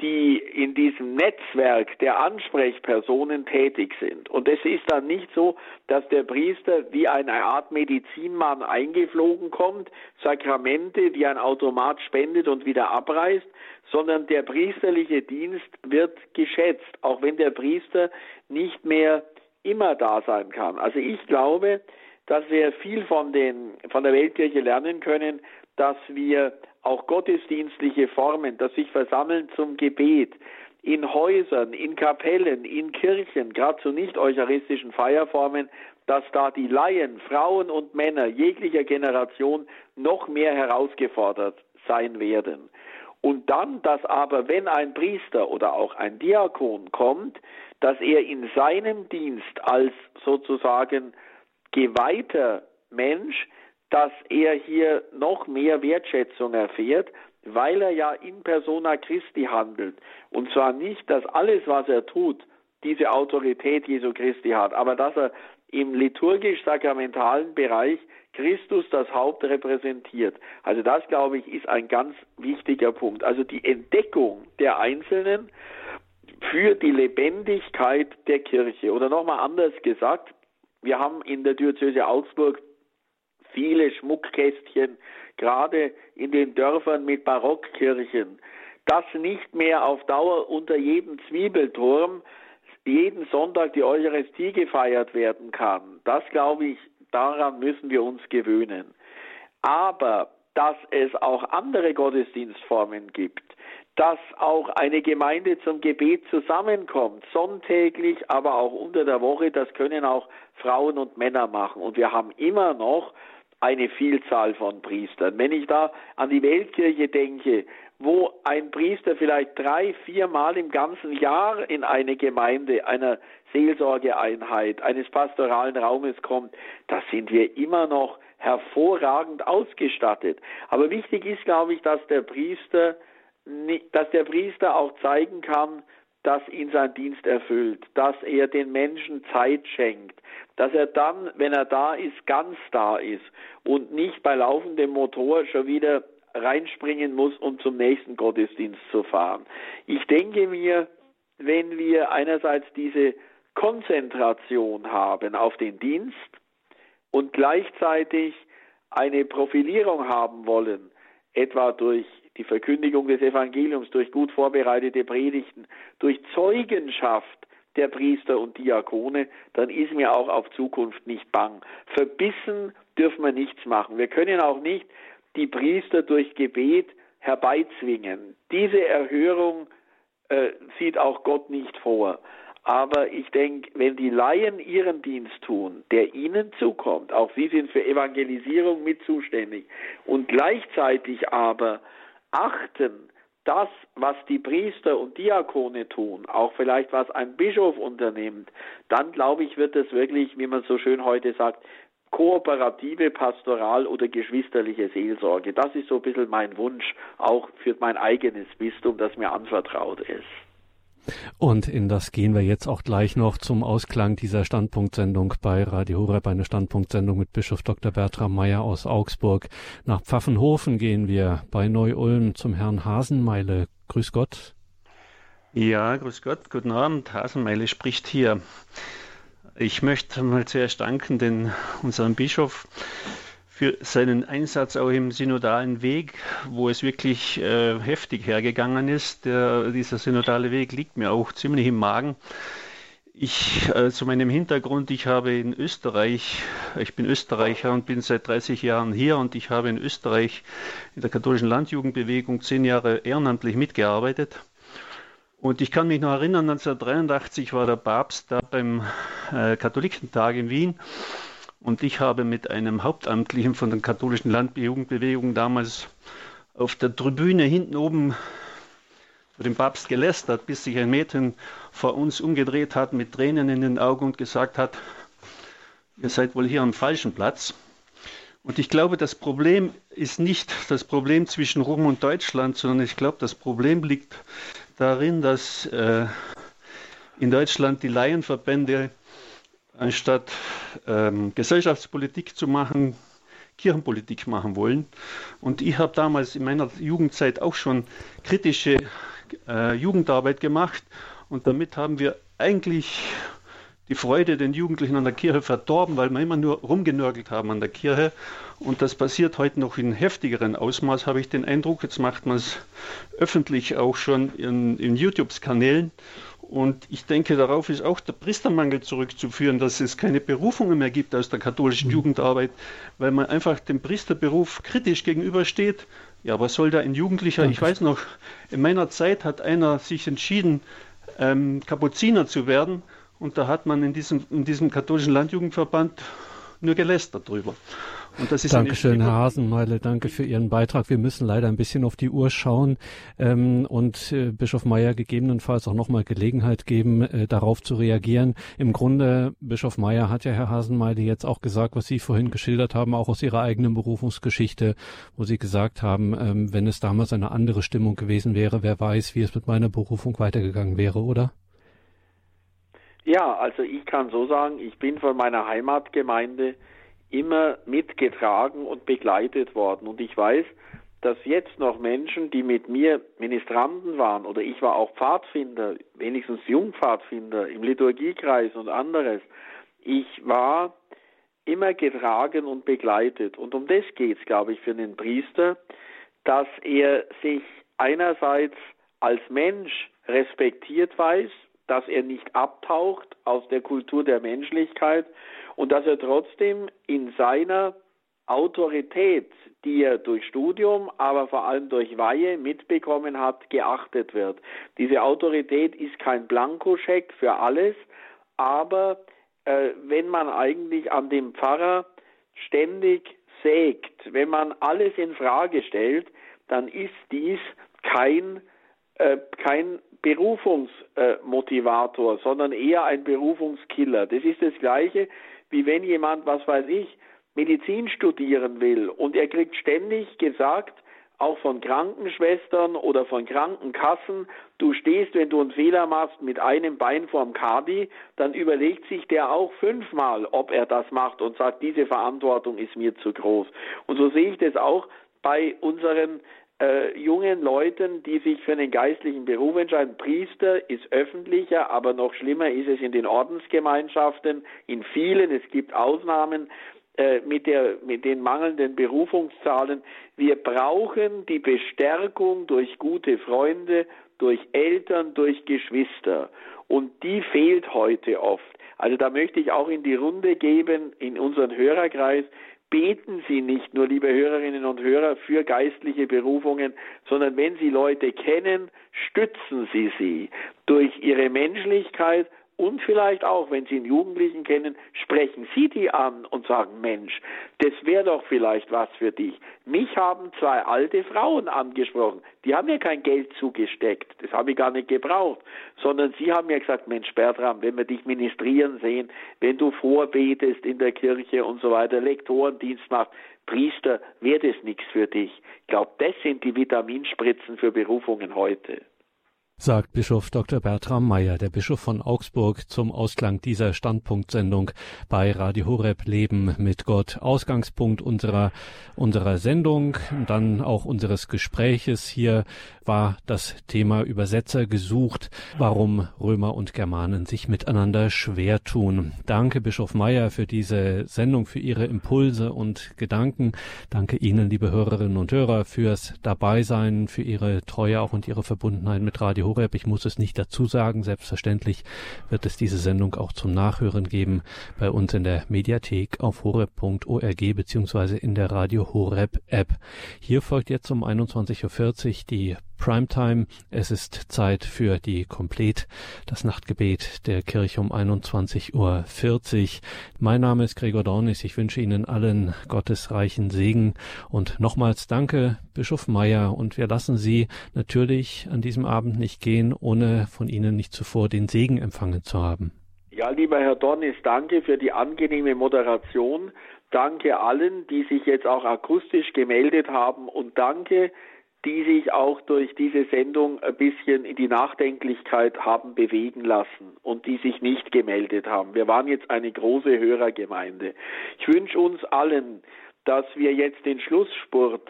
die in diesem Netzwerk der Ansprechpersonen tätig sind. Und es ist dann nicht so, dass der Priester wie eine Art Medizinmann eingeflogen kommt, Sakramente wie ein Automat spendet und wieder abreißt, sondern der priesterliche Dienst wird geschätzt, auch wenn der Priester nicht mehr immer da sein kann. Also ich glaube, dass wir viel von, den, von der Weltkirche lernen können, dass wir auch gottesdienstliche Formen, das sich versammeln zum Gebet, in Häusern, in Kapellen, in Kirchen, gerade zu nicht eucharistischen Feierformen, dass da die Laien, Frauen und Männer jeglicher Generation noch mehr herausgefordert sein werden. Und dann, dass aber, wenn ein Priester oder auch ein Diakon kommt, dass er in seinem Dienst als sozusagen geweihter Mensch dass er hier noch mehr Wertschätzung erfährt, weil er ja in persona Christi handelt. Und zwar nicht, dass alles, was er tut, diese Autorität Jesu Christi hat, aber dass er im liturgisch-sakramentalen Bereich Christus das Haupt repräsentiert. Also das, glaube ich, ist ein ganz wichtiger Punkt. Also die Entdeckung der Einzelnen für die Lebendigkeit der Kirche. Oder nochmal anders gesagt, wir haben in der Diözese Augsburg viele Schmuckkästchen, gerade in den Dörfern mit Barockkirchen, dass nicht mehr auf Dauer unter jedem Zwiebelturm jeden Sonntag die Eucharistie gefeiert werden kann. Das glaube ich, daran müssen wir uns gewöhnen. Aber dass es auch andere Gottesdienstformen gibt, dass auch eine Gemeinde zum Gebet zusammenkommt, sonntäglich, aber auch unter der Woche, das können auch Frauen und Männer machen. Und wir haben immer noch eine Vielzahl von Priestern. Wenn ich da an die Weltkirche denke, wo ein Priester vielleicht drei, viermal im ganzen Jahr in eine Gemeinde, einer Seelsorgeeinheit, eines pastoralen Raumes kommt, da sind wir immer noch hervorragend ausgestattet. Aber wichtig ist, glaube ich, dass der Priester, dass der Priester auch zeigen kann, dass ihn sein Dienst erfüllt, dass er den Menschen Zeit schenkt, dass er dann, wenn er da ist, ganz da ist und nicht bei laufendem Motor schon wieder reinspringen muss, um zum nächsten Gottesdienst zu fahren. Ich denke mir, wenn wir einerseits diese Konzentration haben auf den Dienst und gleichzeitig eine Profilierung haben wollen, etwa durch die Verkündigung des Evangeliums, durch gut vorbereitete Predigten, durch Zeugenschaft der Priester und Diakone, dann ist mir auch auf Zukunft nicht bang. Verbissen dürfen wir nichts machen. Wir können auch nicht die Priester durch Gebet herbeizwingen. Diese Erhörung äh, sieht auch Gott nicht vor. Aber ich denke, wenn die Laien ihren Dienst tun, der ihnen zukommt, auch sie sind für Evangelisierung mit zuständig, und gleichzeitig aber achten, das, was die Priester und Diakone tun, auch vielleicht was ein Bischof unternimmt, dann glaube ich, wird es wirklich, wie man so schön heute sagt, kooperative Pastoral oder geschwisterliche Seelsorge. Das ist so ein bisschen mein Wunsch, auch für mein eigenes Bistum, das mir anvertraut ist. Und in das gehen wir jetzt auch gleich noch zum Ausklang dieser Standpunktsendung bei Radio Horeb, eine Standpunktsendung mit Bischof Dr. Bertram Meyer aus Augsburg. Nach Pfaffenhofen gehen wir bei Neu-Ulm zum Herrn Hasenmeile. Grüß Gott. Ja, grüß Gott, guten Abend. Hasenmeile spricht hier. Ich möchte mal zuerst danken den unserem Bischof für seinen Einsatz auch im synodalen Weg, wo es wirklich äh, heftig hergegangen ist. Der, dieser synodale Weg liegt mir auch ziemlich im Magen. Ich, äh, zu meinem Hintergrund, ich habe in Österreich, ich bin Österreicher und bin seit 30 Jahren hier und ich habe in Österreich in der katholischen Landjugendbewegung zehn Jahre ehrenamtlich mitgearbeitet. Und ich kann mich noch erinnern, 1983 war der Papst da beim äh, Katholikentag in Wien und ich habe mit einem Hauptamtlichen von der katholischen Landjugendbewegung damals auf der Tribüne hinten oben für den Papst gelästert, bis sich ein Mädchen vor uns umgedreht hat mit Tränen in den Augen und gesagt hat, ihr seid wohl hier am falschen Platz. Und ich glaube, das Problem ist nicht das Problem zwischen Rom und Deutschland, sondern ich glaube, das Problem liegt darin, dass äh, in Deutschland die Laienverbände anstatt ähm, Gesellschaftspolitik zu machen, Kirchenpolitik machen wollen. Und ich habe damals in meiner Jugendzeit auch schon kritische äh, Jugendarbeit gemacht und damit haben wir eigentlich die Freude den Jugendlichen an der Kirche verdorben, weil wir immer nur rumgenörgelt haben an der Kirche. Und das passiert heute noch in heftigeren Ausmaß, habe ich den Eindruck. Jetzt macht man es öffentlich auch schon in, in YouTube-Kanälen. Und ich denke, darauf ist auch der Priestermangel zurückzuführen, dass es keine Berufungen mehr gibt aus der katholischen mhm. Jugendarbeit, weil man einfach dem Priesterberuf kritisch gegenübersteht. Ja, was soll da ein Jugendlicher? Ich weiß noch, in meiner Zeit hat einer sich entschieden, ähm, Kapuziner zu werden. Und da hat man in diesem, in diesem katholischen Landjugendverband nur gelästert drüber. Und das ist Dankeschön, Herr Hasenmeile, danke für Ihren Beitrag. Wir müssen leider ein bisschen auf die Uhr schauen ähm, und äh, Bischof Meyer gegebenenfalls auch nochmal Gelegenheit geben, äh, darauf zu reagieren. Im Grunde, Bischof Meyer hat ja Herr Hasenmeile jetzt auch gesagt, was Sie vorhin geschildert haben, auch aus Ihrer eigenen Berufungsgeschichte, wo Sie gesagt haben, ähm, wenn es damals eine andere Stimmung gewesen wäre, wer weiß, wie es mit meiner Berufung weitergegangen wäre, oder? Ja, also ich kann so sagen, ich bin von meiner Heimatgemeinde immer mitgetragen und begleitet worden. Und ich weiß, dass jetzt noch Menschen, die mit mir Ministranten waren, oder ich war auch Pfadfinder, wenigstens Jungpfadfinder im Liturgiekreis und anderes, ich war immer getragen und begleitet. Und um das geht es, glaube ich, für den Priester, dass er sich einerseits als Mensch respektiert weiß, dass er nicht abtaucht aus der Kultur der Menschlichkeit und dass er trotzdem in seiner Autorität, die er durch Studium, aber vor allem durch Weihe mitbekommen hat, geachtet wird. Diese Autorität ist kein Blankoscheck für alles, aber äh, wenn man eigentlich an dem Pfarrer ständig sägt, wenn man alles in Frage stellt, dann ist dies kein äh, kein Berufungsmotivator, äh, sondern eher ein Berufungskiller. Das ist das Gleiche, wie wenn jemand, was weiß ich, Medizin studieren will und er kriegt ständig gesagt, auch von Krankenschwestern oder von Krankenkassen, du stehst, wenn du einen Fehler machst, mit einem Bein vorm Kadi, dann überlegt sich der auch fünfmal, ob er das macht und sagt, diese Verantwortung ist mir zu groß. Und so sehe ich das auch bei unseren äh, jungen Leuten, die sich für einen geistlichen Beruf entscheiden. Priester ist öffentlicher, aber noch schlimmer ist es in den Ordensgemeinschaften, in vielen, es gibt Ausnahmen äh, mit, der, mit den mangelnden Berufungszahlen. Wir brauchen die Bestärkung durch gute Freunde, durch Eltern, durch Geschwister. Und die fehlt heute oft. Also da möchte ich auch in die Runde geben, in unseren Hörerkreis, beten Sie nicht nur, liebe Hörerinnen und Hörer, für geistliche Berufungen, sondern wenn Sie Leute kennen, stützen Sie sie durch Ihre Menschlichkeit und vielleicht auch, wenn Sie einen Jugendlichen kennen, sprechen Sie die an und sagen, Mensch, das wäre doch vielleicht was für dich. Mich haben zwei alte Frauen angesprochen. Die haben mir kein Geld zugesteckt. Das habe ich gar nicht gebraucht. Sondern sie haben mir gesagt, Mensch, Bertram, wenn wir dich ministrieren sehen, wenn du vorbetest in der Kirche und so weiter, Lektorendienst machst, Priester, wäre das nichts für dich. Ich glaube, das sind die Vitaminspritzen für Berufungen heute sagt Bischof Dr. Bertram Meyer, der Bischof von Augsburg, zum Ausklang dieser Standpunktsendung bei Radio Horeb Leben mit Gott. Ausgangspunkt unserer, unserer Sendung, dann auch unseres Gespräches hier war das Thema Übersetzer gesucht, warum Römer und Germanen sich miteinander schwer tun. Danke, Bischof Meyer, für diese Sendung, für Ihre Impulse und Gedanken. Danke Ihnen, liebe Hörerinnen und Hörer, fürs Dabeisein, für Ihre Treue auch und Ihre Verbundenheit mit Radio Horeb. Ich muss es nicht dazu sagen. Selbstverständlich wird es diese Sendung auch zum Nachhören geben bei uns in der Mediathek auf horeb.org beziehungsweise in der Radio Horeb App. Hier folgt jetzt um 21.40 Uhr die Primetime. Es ist Zeit für die Komplet, das Nachtgebet der Kirche um 21.40 Uhr. Mein Name ist Gregor Dornis. Ich wünsche Ihnen allen gottesreichen Segen und nochmals danke, Bischof Meyer. Und wir lassen Sie natürlich an diesem Abend nicht gehen, ohne von Ihnen nicht zuvor den Segen empfangen zu haben. Ja, lieber Herr Dornis, danke für die angenehme Moderation. Danke allen, die sich jetzt auch akustisch gemeldet haben und danke die sich auch durch diese Sendung ein bisschen in die Nachdenklichkeit haben bewegen lassen und die sich nicht gemeldet haben. Wir waren jetzt eine große Hörergemeinde. Ich wünsche uns allen, dass wir jetzt den Schlussspurt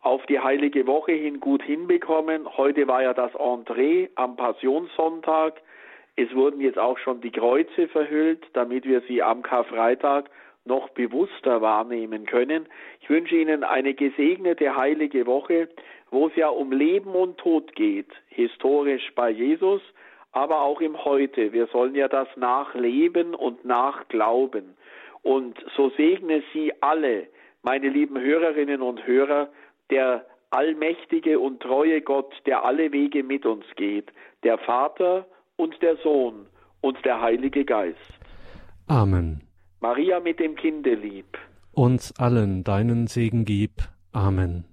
auf die heilige Woche hin gut hinbekommen. Heute war ja das Entree am Passionssonntag. Es wurden jetzt auch schon die Kreuze verhüllt, damit wir sie am Karfreitag noch bewusster wahrnehmen können. Ich wünsche Ihnen eine gesegnete heilige Woche wo es ja um Leben und Tod geht, historisch bei Jesus, aber auch im Heute. Wir sollen ja das nachleben und nachglauben. Und so segne Sie alle, meine lieben Hörerinnen und Hörer, der allmächtige und treue Gott, der alle Wege mit uns geht, der Vater und der Sohn und der Heilige Geist. Amen. Maria mit dem Kinde lieb. Uns allen deinen Segen gib. Amen.